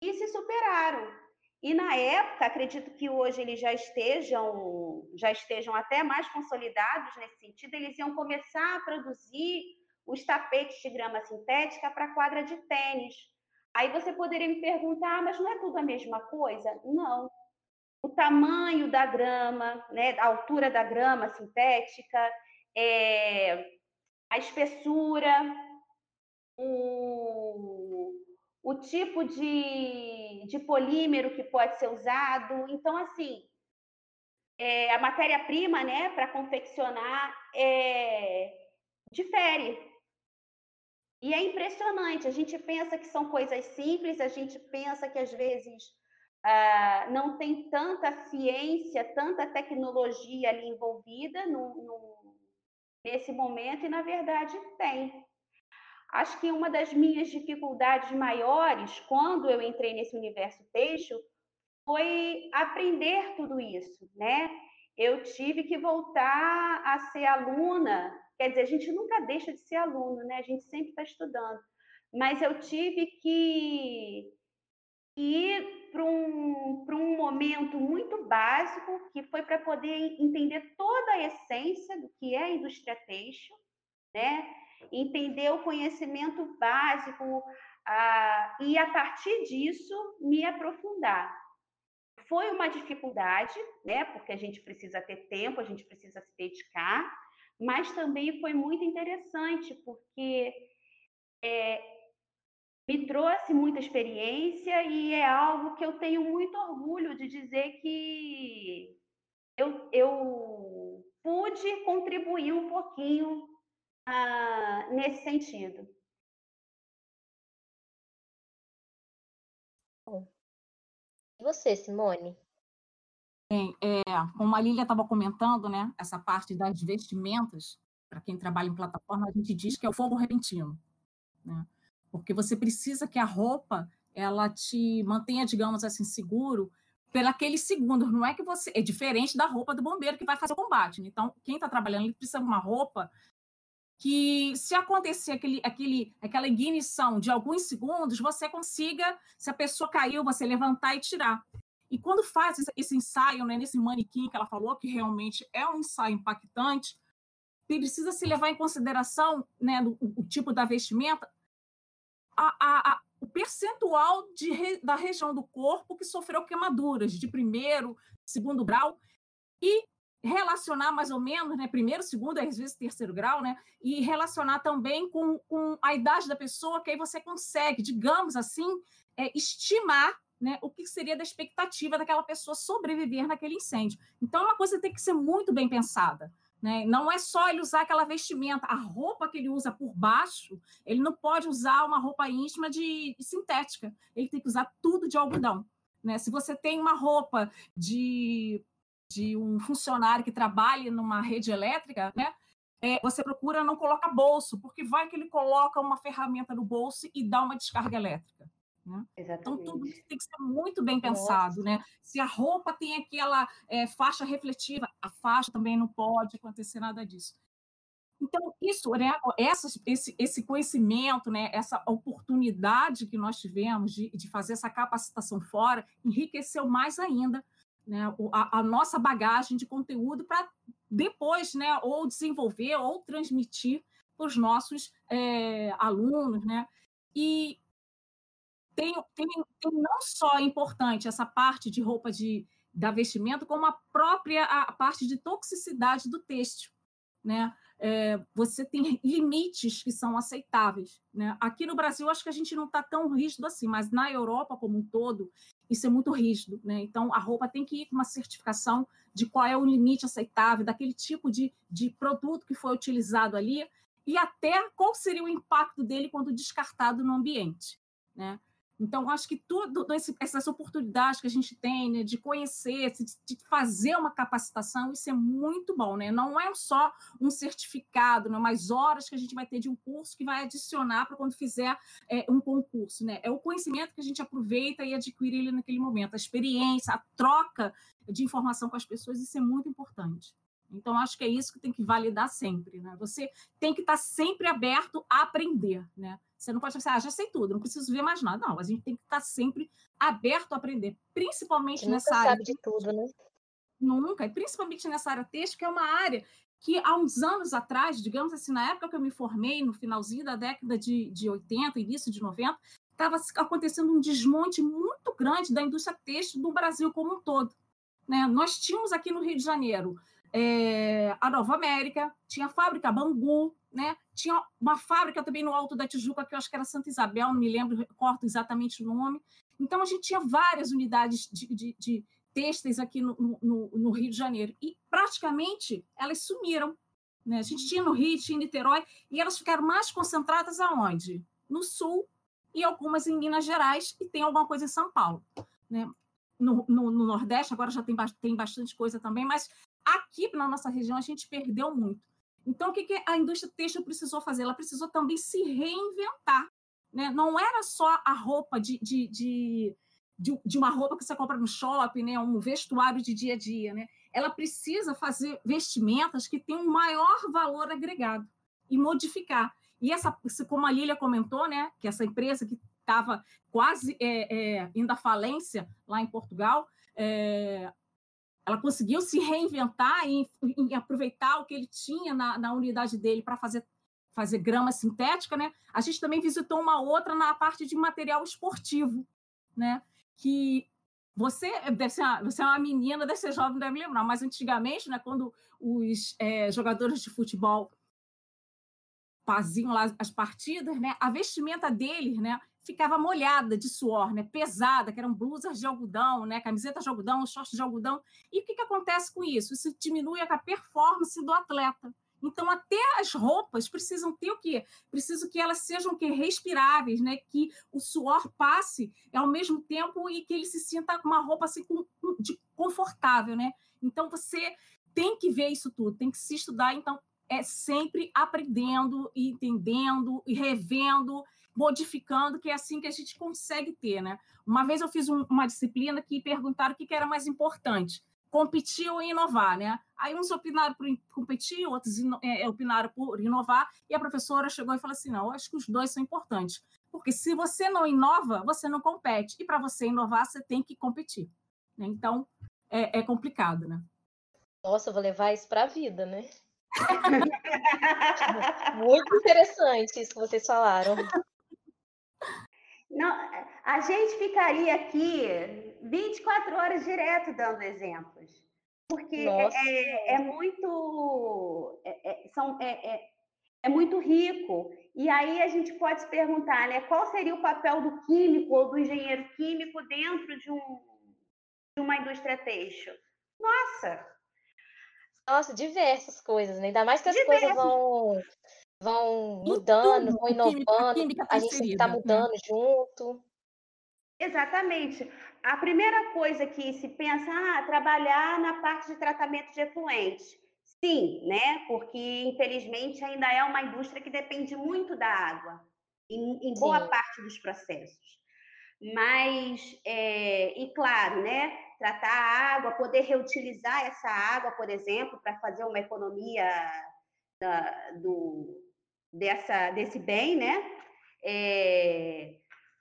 e se superaram. E na época, acredito que hoje eles já estejam, já estejam até mais consolidados nesse sentido, eles iam começar a produzir os tapetes de grama sintética para quadra de tênis, Aí você poderia me perguntar, ah, mas não é tudo a mesma coisa? Não. O tamanho da grama, né, a altura da grama sintética, é, a espessura, o, o tipo de, de polímero que pode ser usado. Então, assim, é, a matéria-prima né, para confeccionar é, difere. E é impressionante, a gente pensa que são coisas simples, a gente pensa que às vezes uh, não tem tanta ciência, tanta tecnologia ali envolvida no, no, nesse momento e, na verdade, tem. Acho que uma das minhas dificuldades maiores quando eu entrei nesse universo têxtil foi aprender tudo isso, né? Eu tive que voltar a ser aluna, quer dizer, a gente nunca deixa de ser aluno, né? A gente sempre está estudando, mas eu tive que ir para um, um momento muito básico, que foi para poder entender toda a essência do que é a indústria têxtil, né? Entender o conhecimento básico ah, e, a partir disso, me aprofundar. Foi uma dificuldade, né? Porque a gente precisa ter tempo, a gente precisa se dedicar, mas também foi muito interessante, porque é, me trouxe muita experiência e é algo que eu tenho muito orgulho de dizer que eu, eu pude contribuir um pouquinho ah, nesse sentido. E você, Simone? Bem, é, como a Lília estava comentando, né, essa parte das vestimentas, para quem trabalha em plataforma, a gente diz que é o fogo repentino, né? Porque você precisa que a roupa ela te mantenha, digamos assim, seguro pelaqueles segundos. Não é que você é diferente da roupa do bombeiro que vai fazer o combate. Né? Então, quem está trabalhando ele precisa de uma roupa que se acontecer aquele, aquele, aquela ignição de alguns segundos, você consiga, se a pessoa caiu, você levantar e tirar. E quando faz esse ensaio, né, nesse manequim que ela falou, que realmente é um ensaio impactante, precisa se levar em consideração né, o, tipo da vestimenta, a, a, a, o percentual de, da região do corpo que sofreu queimaduras de primeiro, segundo grau, e relacionar mais ou menos, né, primeiro, segundo, às vezes terceiro grau, né, e relacionar também com, com a idade da pessoa, que aí você consegue, digamos assim, é, estimar né, o que seria da expectativa daquela pessoa sobreviver naquele incêndio. Então, é uma coisa que tem que ser muito bem pensada. Né? Não é só ele usar aquela vestimenta, a roupa que ele usa por baixo, ele não pode usar uma roupa íntima de, de sintética, ele tem que usar tudo de algodão. Né? Se você tem uma roupa de de um funcionário que trabalhe numa rede elétrica, né? É, você procura não colocar bolso, porque vai que ele coloca uma ferramenta no bolso e dá uma descarga elétrica. Né? Então, tudo tem que ser muito bem pensado. Né? Se a roupa tem aquela é, faixa refletiva, a faixa também não pode acontecer nada disso. Então, isso, né, essa, esse, esse conhecimento, né, essa oportunidade que nós tivemos de, de fazer essa capacitação fora, enriqueceu mais ainda né, a, a nossa bagagem de conteúdo para depois, né, ou desenvolver ou transmitir para os nossos é, alunos, né? E tem, tem, tem, não só importante essa parte de roupa de, da vestimenta, como a própria a parte de toxicidade do têxtil, né? É, você tem limites que são aceitáveis. Né? Aqui no Brasil, acho que a gente não está tão rígido assim, mas na Europa como um todo, isso é muito rígido. Né? Então, a roupa tem que ir com uma certificação de qual é o limite aceitável, daquele tipo de, de produto que foi utilizado ali, e até qual seria o impacto dele quando descartado no ambiente. Né? Então, acho que tudo essas oportunidades que a gente tem né, de conhecer, de fazer uma capacitação, isso é muito bom, né? Não é só um certificado, não, mais horas que a gente vai ter de um curso que vai adicionar para quando fizer é, um concurso, né? É o conhecimento que a gente aproveita e adquire ele naquele momento, a experiência, a troca de informação com as pessoas, isso é muito importante. Então, acho que é isso que tem que validar sempre, né? Você tem que estar sempre aberto a aprender, né? Você não pode pensar, ah, já sei tudo, não preciso ver mais nada. Não, a gente tem que estar sempre aberto a aprender, principalmente Você nessa área. sabe de tudo, né? Nunca, e principalmente nessa área texto, que é uma área que há uns anos atrás, digamos assim, na época que eu me formei, no finalzinho da década de, de 80, início de 90, estava acontecendo um desmonte muito grande da indústria têxtil no Brasil como um todo. Né? Nós tínhamos aqui no Rio de Janeiro é, a Nova América, tinha a fábrica Bangu, né? Tinha uma fábrica também no Alto da Tijuca, que eu acho que era Santa Isabel, não me lembro, corto exatamente o nome. Então, a gente tinha várias unidades de, de, de têxteis aqui no, no, no, Rio de Janeiro. E, praticamente, elas sumiram. Né? A gente tinha no Rio, tinha em Niterói, e elas ficaram mais concentradas aonde? No Sul e algumas em Minas Gerais, e tem alguma coisa em São Paulo. Né? No, no, no Nordeste, agora já tem, tem bastante coisa também, mas aqui na nossa região a gente perdeu muito. Então, o que, que a indústria têxtil precisou fazer? Ela precisou também se reinventar. Né? Não era só a roupa de, de, de, de, de uma roupa que você compra no shopping, né? um vestuário de dia a dia. Né? Ela precisa fazer vestimentas que tenham um maior valor agregado e modificar. E essa, como a Lília comentou, né, que essa empresa que estava quase é, é, indo à falência lá em Portugal, é, ela conseguiu se reinventar e, e, aproveitar o que ele tinha na, na unidade dele para fazer, fazer grama sintética. Né? A gente também visitou uma outra na parte de material esportivo, né? que você deve ser você é uma menina, deve ser jovem, deve lembrar, mas antigamente, né, quando os é, jogadores de futebol faziam lá as partidas, né, a vestimenta deles, né, ficava molhada de suor, né, pesada, que eram blusas de algodão, né, camisetas de algodão, shorts de algodão. E o que, que acontece com isso? Isso diminui a performance do atleta. Então, até as roupas precisam ter o quê? Preciso que elas sejam que respiráveis, né? Que o suor passe ao mesmo tempo e que ele se sinta com uma roupa assim de confortável, né? Então, você tem que ver isso tudo, tem que se estudar. Então, é sempre aprendendo, entendendo e revendo, modificando, que é assim que a gente consegue ter, né? Uma vez eu fiz um, uma disciplina que perguntaram o que, que era mais importante, competir ou inovar, né? Aí uns opinaram por competir, outros é, é, opinaram por inovar, e a professora chegou e falou assim: não, acho que os dois são importantes. Porque se você não inova, você não compete. E para você inovar, você tem que competir. Né? Então, é, é complicado, né? Nossa, eu vou levar isso para a vida, né? Muito interessante isso que vocês falaram. Não, a gente ficaria aqui 24 horas direto dando exemplos, porque é, é, é, muito é, é, são, é, é, é, muito rico. E aí a gente pode se perguntar, né, qual seria o papel do químico ou do engenheiro químico dentro de, um, de uma indústria têxtil? Nossa, nossa, diversas coisas, né? Ainda mais que as diversas. coisas vão, vão mudando, vão inovando, a, a gente está né? mudando né? junto. Exatamente. A primeira coisa que se pensa, ah, trabalhar na parte de tratamento de efluentes. Sim, né? Porque infelizmente ainda é uma indústria que depende muito da água, em, em boa parte dos processos. Mas, é, e claro, né? tratar a água, poder reutilizar essa água, por exemplo, para fazer uma economia da, do, dessa, desse bem, né? É,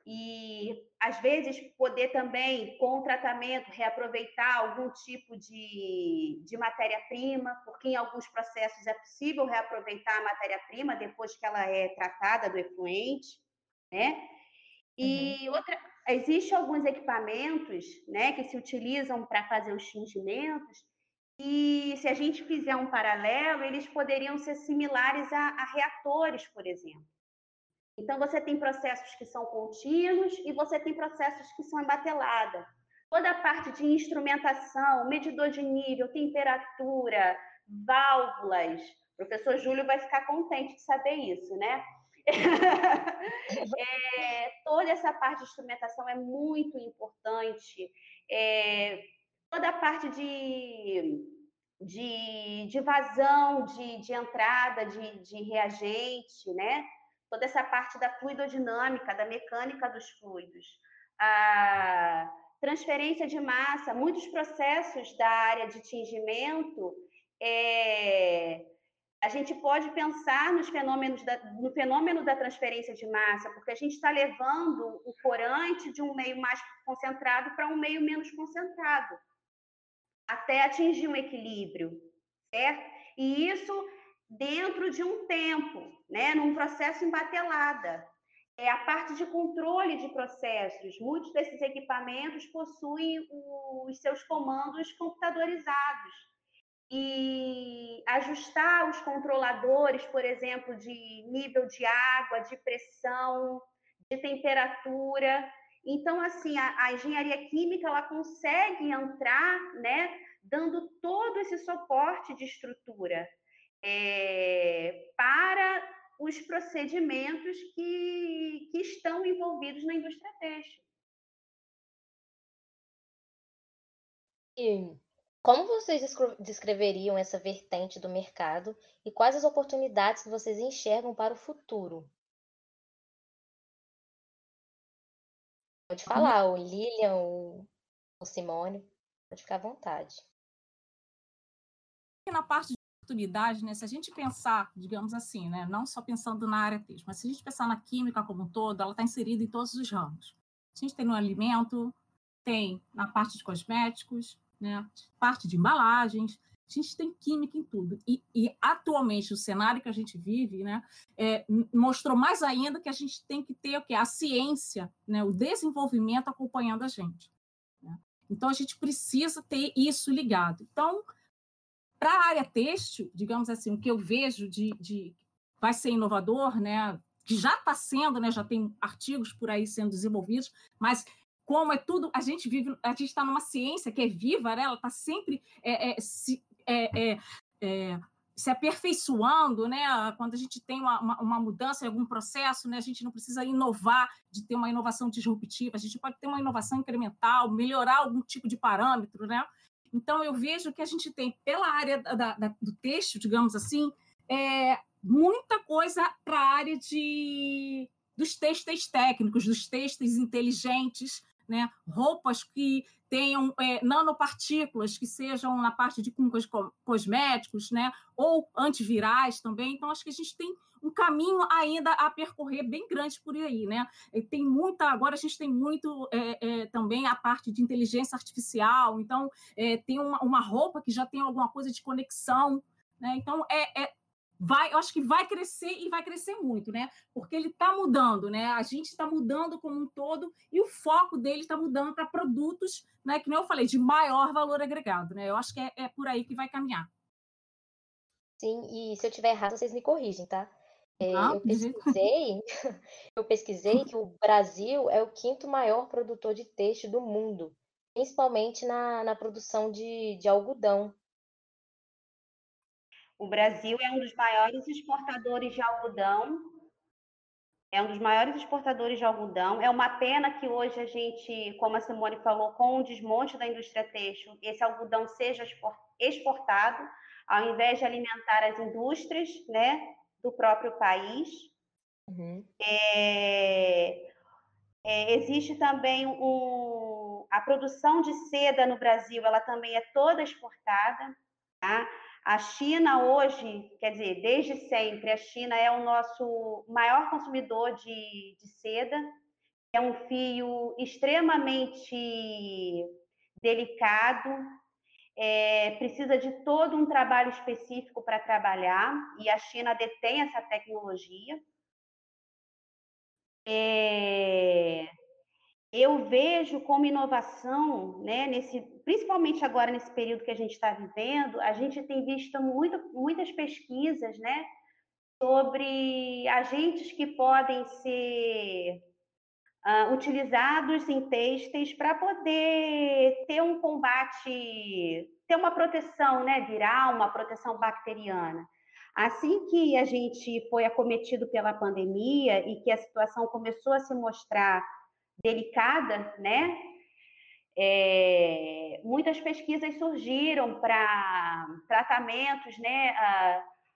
e às vezes poder também, com o tratamento, reaproveitar algum tipo de, de matéria-prima, porque em alguns processos é possível reaproveitar a matéria-prima depois que ela é tratada do efluente, né? E uhum. outra, Existem alguns equipamentos né, que se utilizam para fazer os tingimentos, e se a gente fizer um paralelo, eles poderiam ser similares a, a reatores, por exemplo. Então, você tem processos que são contínuos e você tem processos que são em batelada. Toda a parte de instrumentação, medidor de nível, temperatura, válvulas. O professor Júlio vai ficar contente de saber isso, né? é, toda essa parte de instrumentação é muito importante. É, toda a parte de, de, de vazão, de, de entrada de, de reagente, né? Toda essa parte da fluidodinâmica, da mecânica dos fluidos. A transferência de massa, muitos processos da área de tingimento é, a gente pode pensar nos fenômenos da, no fenômeno da transferência de massa, porque a gente está levando o corante de um meio mais concentrado para um meio menos concentrado, até atingir um equilíbrio, certo? E isso dentro de um tempo, né, num processo embatelada. É a parte de controle de processos. Muitos desses equipamentos possuem os seus comandos computadorizados e ajustar os controladores, por exemplo, de nível de água, de pressão, de temperatura. Então, assim, a, a engenharia química ela consegue entrar, né, dando todo esse suporte de estrutura é, para os procedimentos que, que estão envolvidos na indústria têxtil. E Como vocês descreveriam essa vertente do mercado e quais as oportunidades que vocês enxergam para o futuro? Pode falar, o Lilian, o, o Simone, pode ficar à vontade. Na parte de oportunidade, né, se a gente pensar, digamos assim, né, não só pensando na área texto, mas se a gente pensar na química como um todo, ela está inserida em todos os ramos. A gente tem no alimento, tem na parte de cosméticos, né, parte de embalagens, a gente tem química em tudo. E, e, atualmente o cenário que a gente vive né, é, mostrou mais ainda que a gente tem que ter o que? A ciência, né, o desenvolvimento acompanhando a gente. Né? Então a gente precisa ter isso ligado. Então, para a área têxtil, digamos assim, o que eu vejo de, de vai ser inovador, né, que já está sendo, né, já tem artigos por aí sendo desenvolvidos, mas como é tudo, a gente vive, a gente está numa ciência que é viva, né? ela está sempre é, é, se, é, é, é, se aperfeiçoando, né? Quando a gente tem uma, uma, uma, mudança em algum processo, né? A gente não precisa inovar, de ter uma inovação disruptiva, a gente pode ter uma inovação incremental, melhorar algum tipo de parâmetro, né? Então eu vejo que a gente tem pela área da, da, do texto, digamos assim, é, muita coisa para a área de dos textos técnicos, dos textos inteligentes, né? roupas que tenham é, nanopartículas que sejam na parte de cosméticos, né? ou antivirais também. Então, acho que a gente tem um caminho ainda a percorrer bem grande por aí, né? E tem muita, agora a gente tem muito é, é, também a parte de inteligência artificial, então é, tem uma, uma, roupa que já tem alguma coisa de conexão, né? Então é, é vai, eu acho que vai crescer e vai crescer muito, né? Porque ele está mudando, né? A gente está mudando como um todo e o foco dele está mudando para produtos, né? Que nem eu falei, de maior valor agregado, né? Eu acho que é, é por aí que vai caminhar. Sim, e se eu tiver errado, vocês me corrigem, tá? É, eu pesquisei, eu pesquisei que o Brasil é o quinto maior produtor de têxtil do mundo, principalmente na, na produção de, de algodão. O Brasil é um dos maiores exportadores de algodão. É um dos maiores exportadores de algodão. É uma pena que hoje a gente, como a Simone falou, com o desmonte da indústria têxtil, esse algodão seja exportado, ao invés de alimentar as indústrias né, do próprio país. Uhum. É, é, existe também um, a produção de seda no Brasil, ela também é toda exportada. Tá? A China hoje, quer dizer, desde sempre, a China é o nosso maior consumidor de, de seda. É um fio extremamente delicado, é, precisa de todo um trabalho específico para trabalhar, e a China detém essa tecnologia. É, eu vejo como inovação, né, nesse, principalmente agora nesse período que a gente está vivendo, a gente tem visto muito, muitas pesquisas né, sobre agentes que podem ser uh, utilizados em testes para poder ter um combate, ter uma proteção né, viral, uma proteção bacteriana. Assim que a gente foi acometido pela pandemia e que a situação começou a se mostrar delicada, né? É, muitas pesquisas surgiram para tratamentos, né?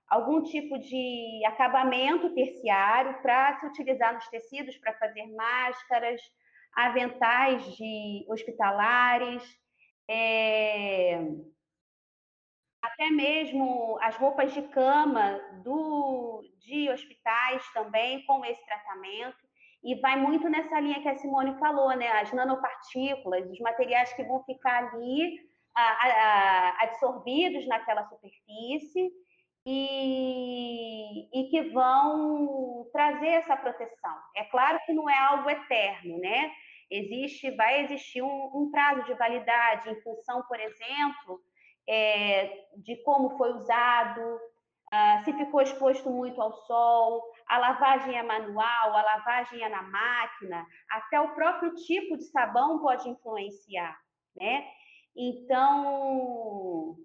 algum tipo de acabamento terciário para se utilizar nos tecidos para fazer máscaras, aventais de hospitalares, é, até mesmo as roupas de cama do, de hospitais também com esse tratamento. E vai muito nessa linha que a Simone falou, né? As nanopartículas, os materiais que vão ficar ali absorvidos naquela superfície e, e, que vão trazer essa proteção. É claro que não é algo eterno, né? Existe, vai existir um, um prazo de validade em função, por exemplo, é, de como foi usado, uh, se ficou exposto muito ao sol, a lavagem é manual, a lavagem é na máquina, até o próprio tipo de sabão pode influenciar, né? Então,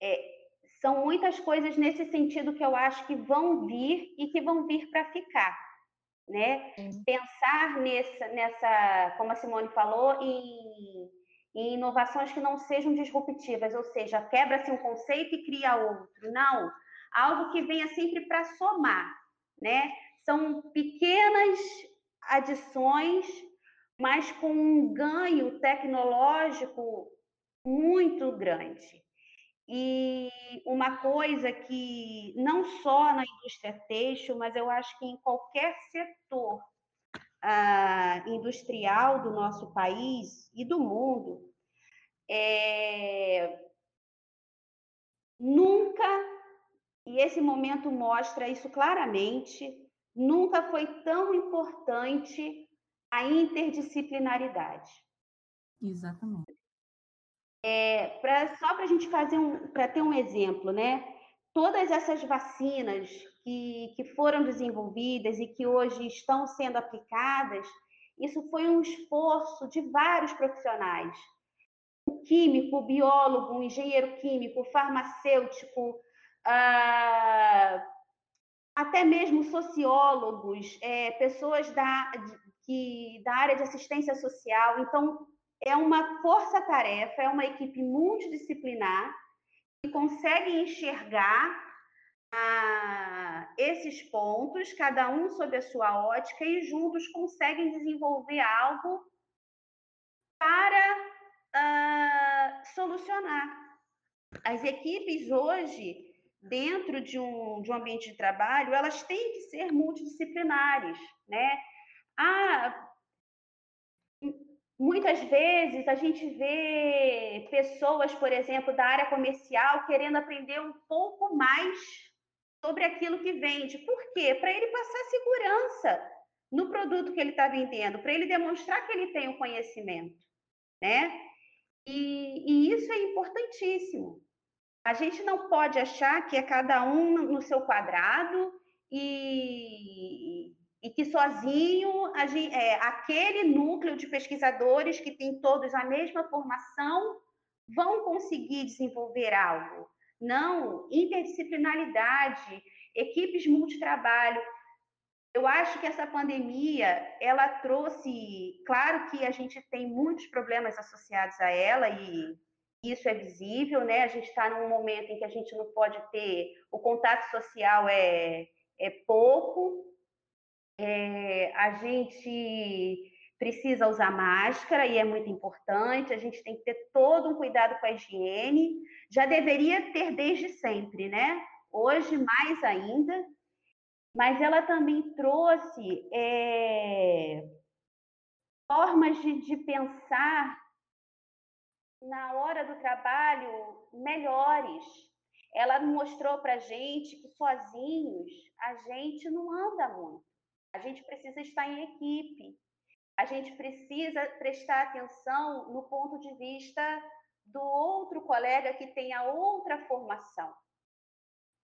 é, são muitas coisas nesse sentido que eu acho que vão vir e que vão vir para ficar, né? Pensar nessa, nessa, como a Simone falou, em, em inovações que não sejam disruptivas, ou seja, quebra-se um conceito e cria outro. Não, algo que venha sempre para somar, né? São pequenas adições, mas com um ganho tecnológico muito grande. E uma coisa que não só na indústria têxtil, mas eu acho que em qualquer setor ah, industrial do nosso país e do mundo, é... nunca, e esse momento mostra isso claramente, nunca foi tão importante a interdisciplinaridade. Exatamente. É, pra, só para a gente fazer um, para ter um exemplo, né? Todas essas vacinas que, que foram desenvolvidas e que hoje estão sendo aplicadas, isso foi um esforço de vários profissionais. O químico, o biólogo, o engenheiro químico, o farmacêutico, ah, até mesmo sociólogos, é, pessoas da, de, que, da área de assistência social. Então, é uma força-tarefa, é uma equipe multidisciplinar que consegue enxergar ah, esses pontos, cada um sob a sua ótica, e juntos conseguem desenvolver algo para ah, solucionar. As equipes hoje, dentro de um, de um ambiente de trabalho, elas têm que ser multidisciplinares, né? Ah, Muitas vezes a gente vê pessoas, por exemplo, da área comercial querendo aprender um pouco mais sobre aquilo que vende. Por quê? Para ele passar segurança no produto que ele está vendendo, para ele demonstrar que ele tem o conhecimento, né? E, e, isso é importantíssimo. A gente não pode achar que é cada um no seu quadrado e, e que sozinho gente, é, aquele núcleo de pesquisadores que tem todos a mesma formação vão conseguir desenvolver algo. Não, interdisciplinaridade, equipes multitrabalho. Eu acho que essa pandemia, ela trouxe, claro que a gente tem muitos problemas associados a ela e isso é visível, né? A gente está num momento em que a gente não pode ter, o contato social é, é pouco, é, a gente precisa usar máscara e é muito importante, a gente tem que ter todo um cuidado com a higiene, já deveria ter desde sempre, né? Hoje mais ainda, mas ela também trouxe é, formas de, de pensar na hora do trabalho melhores. Ela mostrou para gente que sozinhos a gente não anda muito. A gente precisa estar em equipe. A gente precisa prestar atenção no ponto de vista do outro colega que tenha outra formação,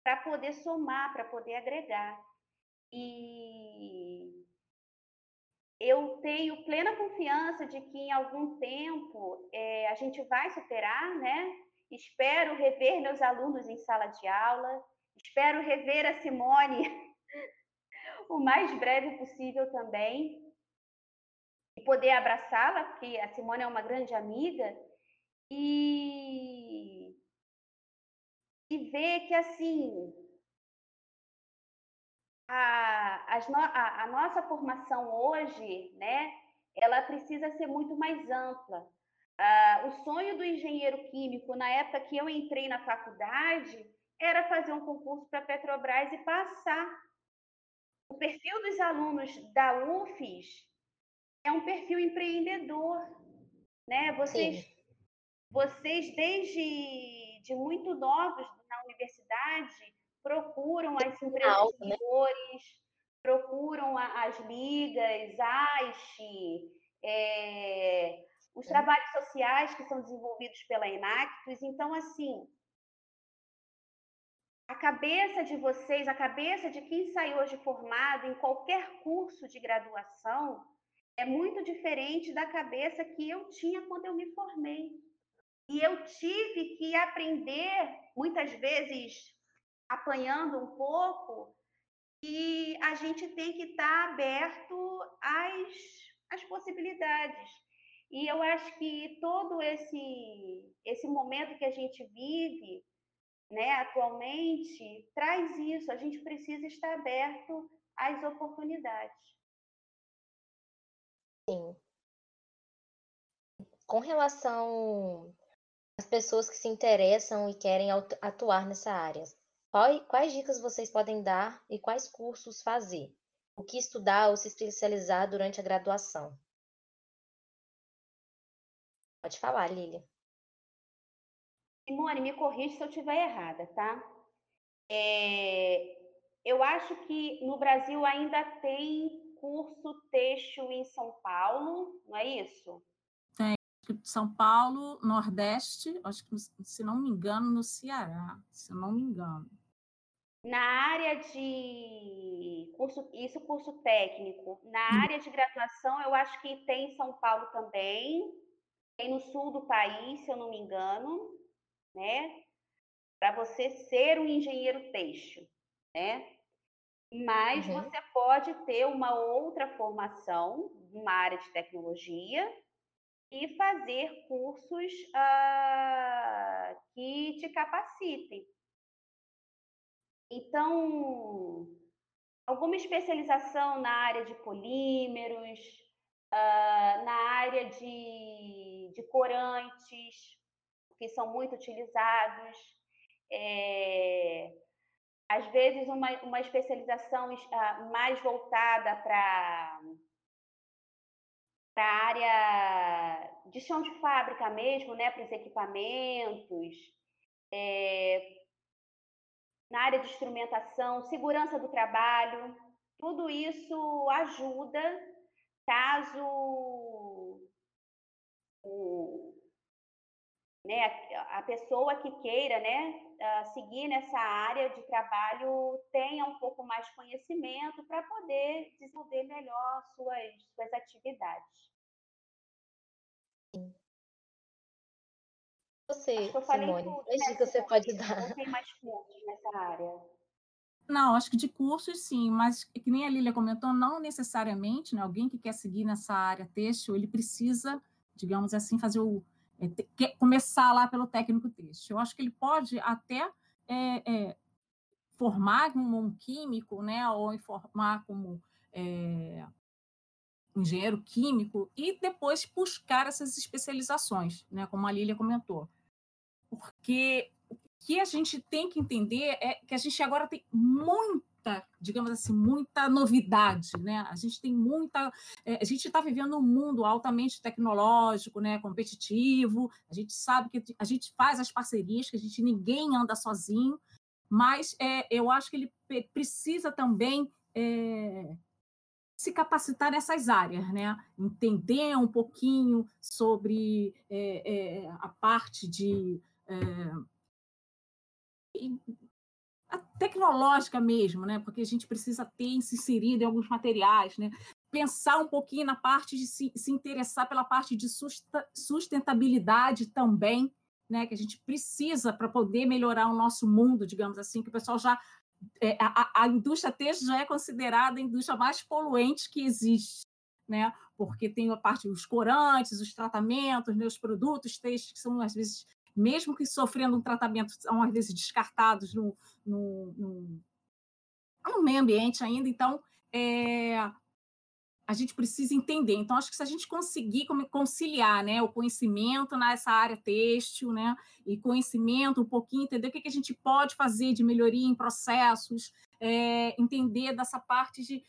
para poder somar, para poder agregar. E eu tenho plena confiança de que em algum tempo é, a gente vai superar, né? Espero rever meus alunos em sala de aula, espero rever a Simone o mais breve possível também, e poder abraçá-la, porque a Simone é uma grande amiga, e, e ver que, assim, a, a, a nossa formação hoje, né, ela precisa ser muito mais ampla. Uh, o sonho do engenheiro químico, na época que eu entrei na faculdade, era fazer um concurso para a Petrobras e passar o perfil dos alunos da UFES é um perfil empreendedor, né? Vocês, vocês desde de muito novos na universidade procuram as empresas Alto, né? procuram as ligas, AISH, é, os trabalhos sociais que são desenvolvidos pela Enactus. Então, assim, a cabeça de vocês, a cabeça de quem sai hoje formado em qualquer curso de graduação, é muito diferente da cabeça que eu tinha quando eu me formei. E eu tive que aprender, muitas vezes apanhando um pouco, e a gente tem que estar aberto às, às possibilidades. E eu acho que todo esse, esse momento que a gente vive né, atualmente traz isso. A gente precisa estar aberto às oportunidades. Sim. Com relação às pessoas que se interessam e querem atuar nessa área, quais dicas vocês podem dar e quais cursos fazer? O que estudar ou se especializar durante a graduação? Pode falar, Lília. Simone, me corrija se eu estiver errada, tá? É, eu acho que no Brasil ainda tem curso têxtil em São Paulo, não é isso? Tem. São Paulo, Nordeste, acho que, se não me engano, no Ceará, se não me engano. Na área de curso, isso curso técnico. Na área de graduação, eu acho que tem em São Paulo também, tem no sul do país, se eu não me engano, né? Para você ser um engenheiro têxtil, né? Mas uhum. você pode ter uma outra formação, uma área de tecnologia, e fazer cursos uh, que te capacitem. Então, alguma especialização na área de polímeros, uh, na área de, de corantes, que são muito utilizados. É, às vezes, uma, uma especialização uh, mais voltada para a área de chão de fábrica mesmo, né, para os equipamentos. É, na área de instrumentação, segurança do trabalho, tudo isso ajuda caso o, né, a pessoa que queira né, seguir nessa área de trabalho tenha um pouco mais de conhecimento para poder desenvolver melhor suas, suas atividades. Você, Acho que eu falei Simone, tudo, né, que você pode dar? Não tem mais pontos nessa área. Não, acho que de cursos sim, mas que nem a Lília comentou, não necessariamente, né? Alguém que quer seguir nessa área têxtil, ele precisa, digamos assim, fazer o é, começar lá pelo técnico têxtil. Eu acho que ele pode até é, é, formar como um químico, né? Ou formar como é, engenheiro químico e depois buscar essas especializações, né? Como a Lília comentou porque o que a gente tem que entender é que a gente agora tem muita, digamos assim, muita novidade, né? A gente tem muita, é, a gente está vivendo um mundo altamente tecnológico, né? Competitivo. A gente sabe que a gente faz as parcerias, que a gente ninguém anda sozinho, mas é, eu acho que ele precisa também é, se capacitar nessas áreas, né? entender um pouquinho sobre é, a parte de tecnológica mesmo, né? Porque a gente precisa ter se inserido em alguns materiais, né? Pensar um pouquinho na parte de se, se interessar pela parte de sustentabilidade também, né? Que a gente precisa para poder melhorar o nosso mundo, digamos assim, que o pessoal já é, a, a, indústria têxtil já é considerada a indústria mais poluente que existe, né? Porque tem a parte dos corantes, os tratamentos, né? os produtos têxteis que são às vezes mesmo que sofrendo um tratamento, às vezes descartados no, no, no, no meio ambiente ainda. Então, é, a gente precisa entender. Então, acho que se a gente conseguir conciliar né, o conhecimento nessa área têxtil, né, e conhecimento, um pouquinho, entender o que, que a gente pode fazer de melhoria em processos, é, entender dessa parte de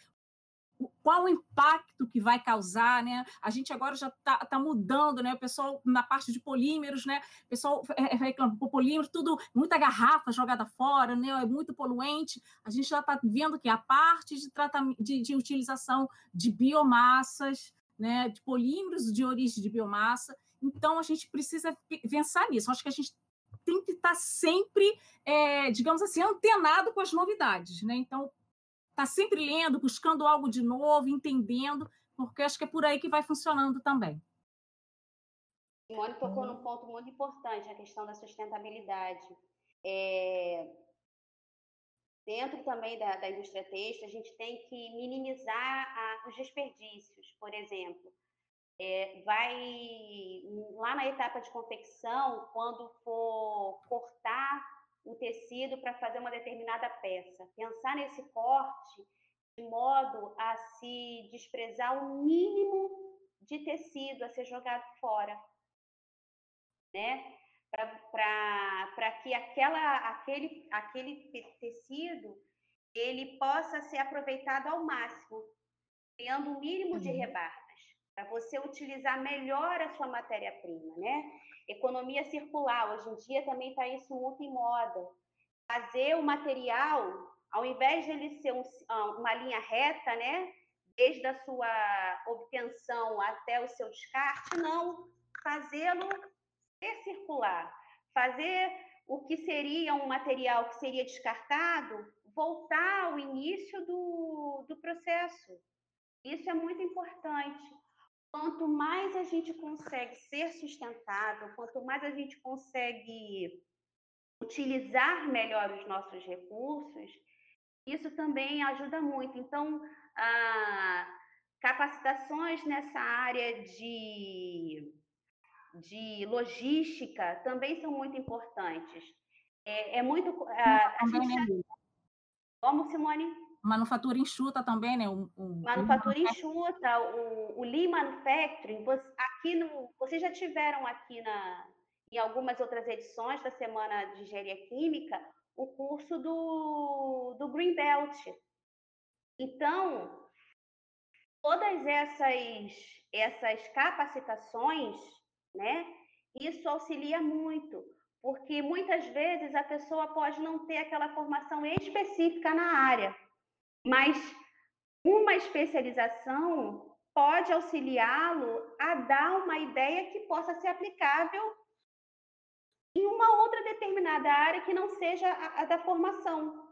qual o impacto que vai causar, né? A gente agora já está tá mudando, né? O pessoal na parte de polímeros, né? O pessoal reclama, o polímero, tudo, muita garrafa jogada fora, né? É muito poluente. A gente já está vendo que a parte de, tratamento, de, de utilização de biomassas, né? De polímeros de origem de biomassa. Então, a gente precisa pensar nisso. Acho que a gente tem que estar tá sempre, é, digamos assim, antenado com as novidades, né? Então, está sempre lendo, buscando algo de novo, entendendo, porque acho que é por aí que vai funcionando também. Simone tocou num ponto muito importante, a questão da sustentabilidade. É... Dentro também da, da, indústria têxtil, a gente tem que minimizar a, os desperdícios, por exemplo. é, vai lá na etapa de confecção, quando for cortar o tecido para fazer uma determinada peça, pensar nesse corte de modo a se desprezar o mínimo de tecido a ser jogado fora, né? Para que aquela, aquele, aquele tecido ele possa ser aproveitado ao máximo, criando o um mínimo de uhum. rebartas, para você utilizar melhor a sua matéria-prima, né? Economia circular, hoje em dia também está isso muito em moda. Fazer o material, ao invés de ele ser um, ah, uma linha reta, né? Desde a sua obtenção até o seu descarte, não. Fazê-lo ser circular. Fazer o que seria um material que seria descartado, voltar ao início do, do processo. Isso é muito importante. Quanto mais a gente consegue ser sustentável, quanto mais a gente consegue utilizar melhor os nossos recursos, isso também ajuda muito. Então, ah, capacitações nessa área de, de logística também são muito importantes. É, é muito. Ah, a gente, como, Simone? Manufatura enxuta também, né? O, o manufatura enxuta, o, o Lean Manufacturing, aqui no, vocês já tiveram aqui na, em algumas outras edições da Semana de Engenharia Química o curso do, do Green Belt. Então, todas essas, essas capacitações, né? Isso auxilia muito, porque muitas vezes a pessoa pode não ter aquela formação específica na área, mas uma especialização pode auxiliá-lo a dar uma ideia que possa ser aplicável em uma outra determinada área que não seja a, a da formação.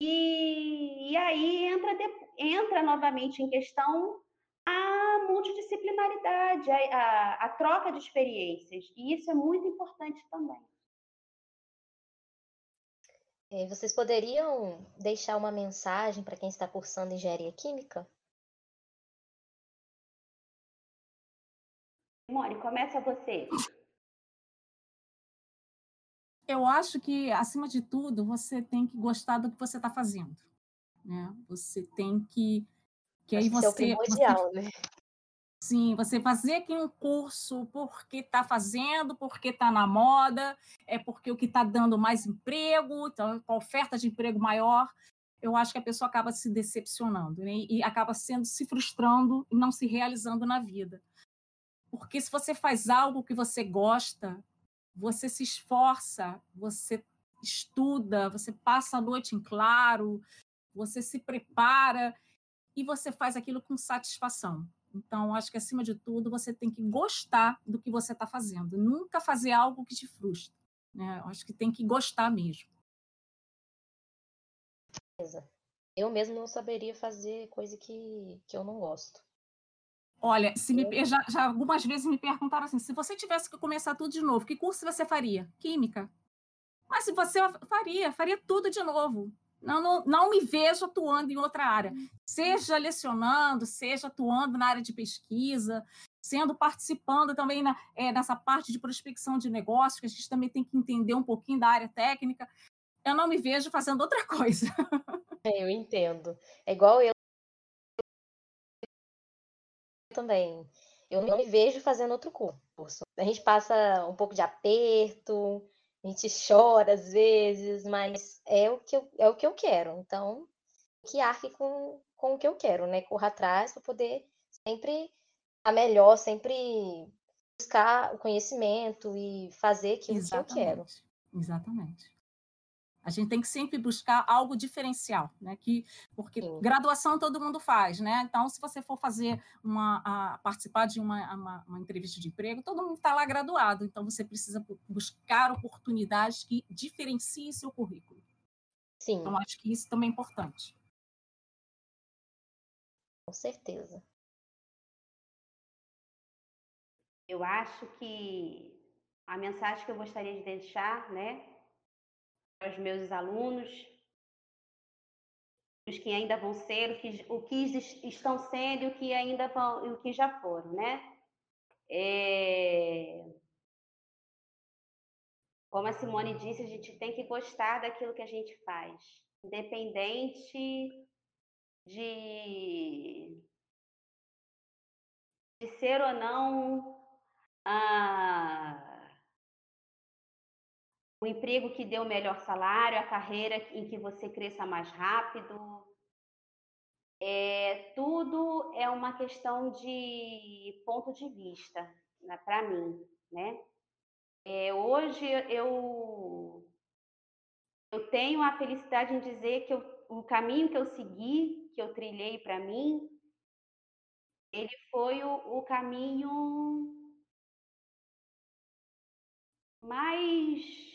E, e aí entra, de, entra novamente em questão a multidisciplinaridade, a, a, a troca de experiências. E isso é muito importante também. É, vocês poderiam deixar uma mensagem para quem está cursando engenharia química? Simone, começa você. Eu acho que, acima de tudo, você tem que gostar do que você está fazendo. Né? Você tem que. Que aí você, é o primordial, você, né? Sim, você fazer aqui um curso porque está fazendo, porque está na moda, é porque o que está dando mais emprego, então, com oferta de emprego maior, eu acho que a pessoa acaba se decepcionando né? e acaba sendo se frustrando e não se realizando na vida. Porque se você faz algo que você gosta, você se esforça, você estuda, você passa a noite em claro, você se prepara e você faz aquilo com satisfação. Então, acho que, acima de tudo, você tem que gostar do que você está fazendo. Nunca fazer algo que te frustre. Né? Acho que tem que gostar mesmo. Eu mesmo não saberia fazer coisa que, que eu não gosto. Olha, se me, já, já, algumas vezes me perguntaram assim: se você tivesse que começar tudo de novo, que curso você faria? Química. Mas se você faria, faria tudo de novo. Não, não, não me vejo atuando em outra área, hum. seja lecionando, seja atuando na área de pesquisa, sendo participando também na, é, nessa parte de prospecção de negócios, que a gente também tem que entender um pouquinho da área técnica. Eu não me vejo fazendo outra coisa. É, eu entendo. É igual eu também. Eu não me vejo fazendo outro curso. A gente passa um pouco de aperto, a gente chora às vezes, mas é o que eu, é o que eu quero. Então, que arque com, com o que eu quero, né? Corra atrás para poder sempre a melhor, sempre buscar o conhecimento e fazer aquilo Exatamente. que eu quero. Exatamente. A gente tem que sempre buscar algo diferencial, né? Que, porque Sim. graduação todo mundo faz, né? Então, se você for fazer uma, a, participar de uma, uma, uma, entrevista de emprego, todo mundo está lá graduado. Então, você precisa buscar oportunidades que diferenciem seu currículo. Sim. Então, acho que isso também é importante. Com certeza. Eu acho que a mensagem que eu gostaria de deixar, né, aos meus alunos, os que ainda vão ser, o que, o que estão sendo e o que ainda vão, o que já foram, né? É... Como a Simone disse, a gente tem que gostar daquilo que a gente faz, independente de, de ser ou não ah, o emprego que dê o melhor salário, a carreira em que você cresça mais rápido. É, tudo é uma questão de ponto de vista, né, para mim, né? É, hoje eu eu tenho a felicidade em dizer que eu, o caminho que eu segui, que eu trilhei para mim, ele foi o, o caminho mais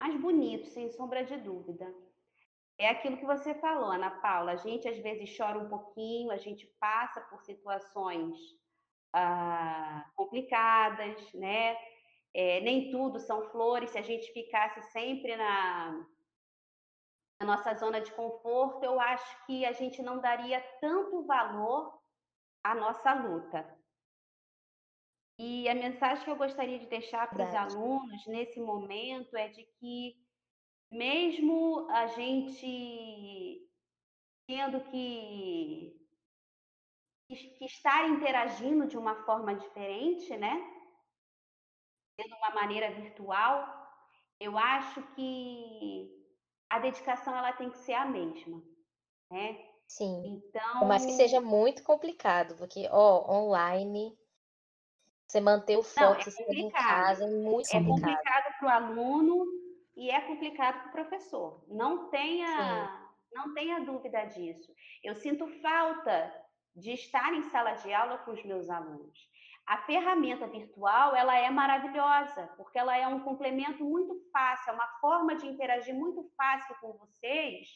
mais bonito, sem sombra de dúvida. É aquilo que você falou, Ana Paula. A gente às vezes chora um pouquinho, a gente passa por situações ah, complicadas, né? É, nem tudo são flores. Se a gente ficasse sempre na, na nossa zona de conforto, eu acho que a gente não daria tanto valor à nossa luta. E a mensagem que eu gostaria de deixar para os alunos nesse momento é de que, mesmo a gente tendo que que estar interagindo de uma forma diferente, né? De uma maneira virtual, eu acho que a dedicação ela tem que ser a mesma, né? Sim. Então, mais que seja muito complicado, porque ó, online você manter o foco Não, é em casa é muito é complicado para o aluno e é complicado para o professor. Não tenha, não tenha dúvida disso. Eu sinto falta de estar em sala de aula com os meus alunos. A ferramenta virtual, ela é maravilhosa, porque ela é um complemento muito fácil, é uma forma de interagir muito fácil com vocês,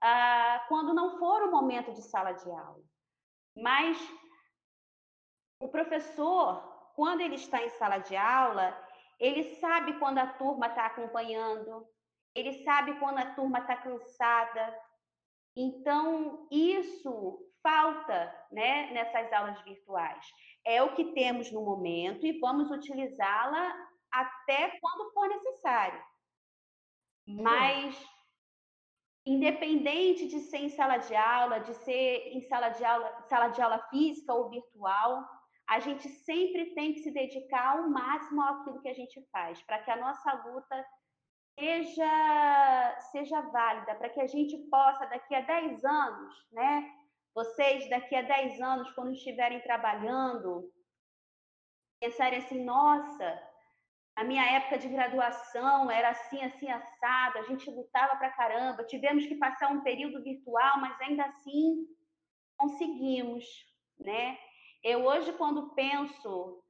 ah, quando não for o momento de sala de aula. Mas o professor, quando ele está em sala de aula, ele sabe quando a turma está acompanhando, ele sabe quando a turma está cansada. Então, isso falta né, nessas aulas virtuais. É o que temos no momento e vamos utilizá-la até quando for necessário. Mas, independente de ser em sala de aula, de ser em sala de aula, sala de aula física ou virtual, a gente sempre tem que se dedicar ao máximo àquilo que a gente faz, para que a nossa luta seja, seja válida, para que a gente possa, daqui a 10 anos, né, vocês, daqui a 10 anos, quando estiverem trabalhando, pensarem assim: nossa, a minha época de graduação era assim, assim, assado, a gente lutava para caramba, tivemos que passar um período virtual, mas ainda assim conseguimos, né? Eu hoje, quando penso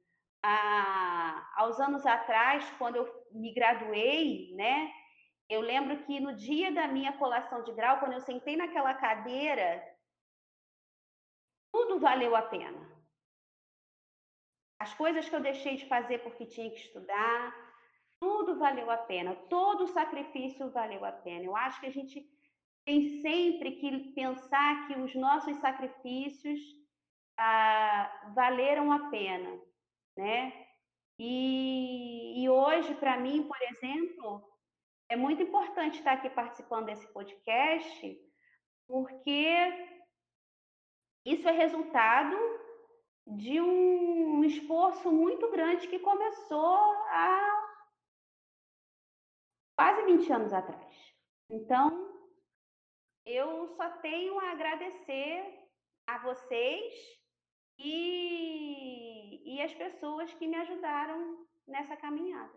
ah, aos anos atrás, quando eu me graduei, né? Eu lembro que no dia da minha colação de grau, quando eu sentei naquela cadeira, tudo valeu a pena. As coisas que eu deixei de fazer porque tinha que estudar, tudo valeu a pena. Todo o sacrifício valeu a pena. Eu acho que a gente tem sempre que pensar que os nossos sacrifícios valeram a pena, né? E, e hoje, para mim, por exemplo, é muito importante estar aqui participando desse podcast, porque isso é resultado de um esforço muito grande que começou há quase 20 anos atrás. Então, eu só tenho a agradecer a vocês e, e as pessoas que me ajudaram nessa caminhada.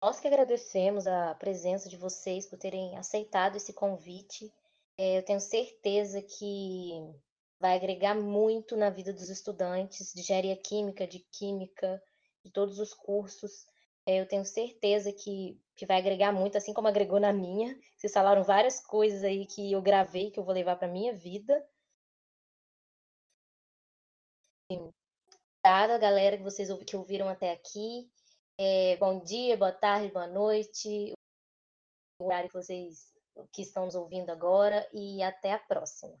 Nós que agradecemos a presença de vocês por terem aceitado esse convite é, eu tenho certeza que vai agregar muito na vida dos estudantes de engenharia química, de química, de todos os cursos. É, eu tenho certeza que, que vai agregar muito, assim como agregou na minha. Vocês falaram várias coisas aí que eu gravei, que eu vou levar para minha vida. Obrigada, galera, que vocês que ouviram até aqui. É, bom dia, boa tarde, boa noite. O horário que vocês que estão nos ouvindo agora e até a próxima.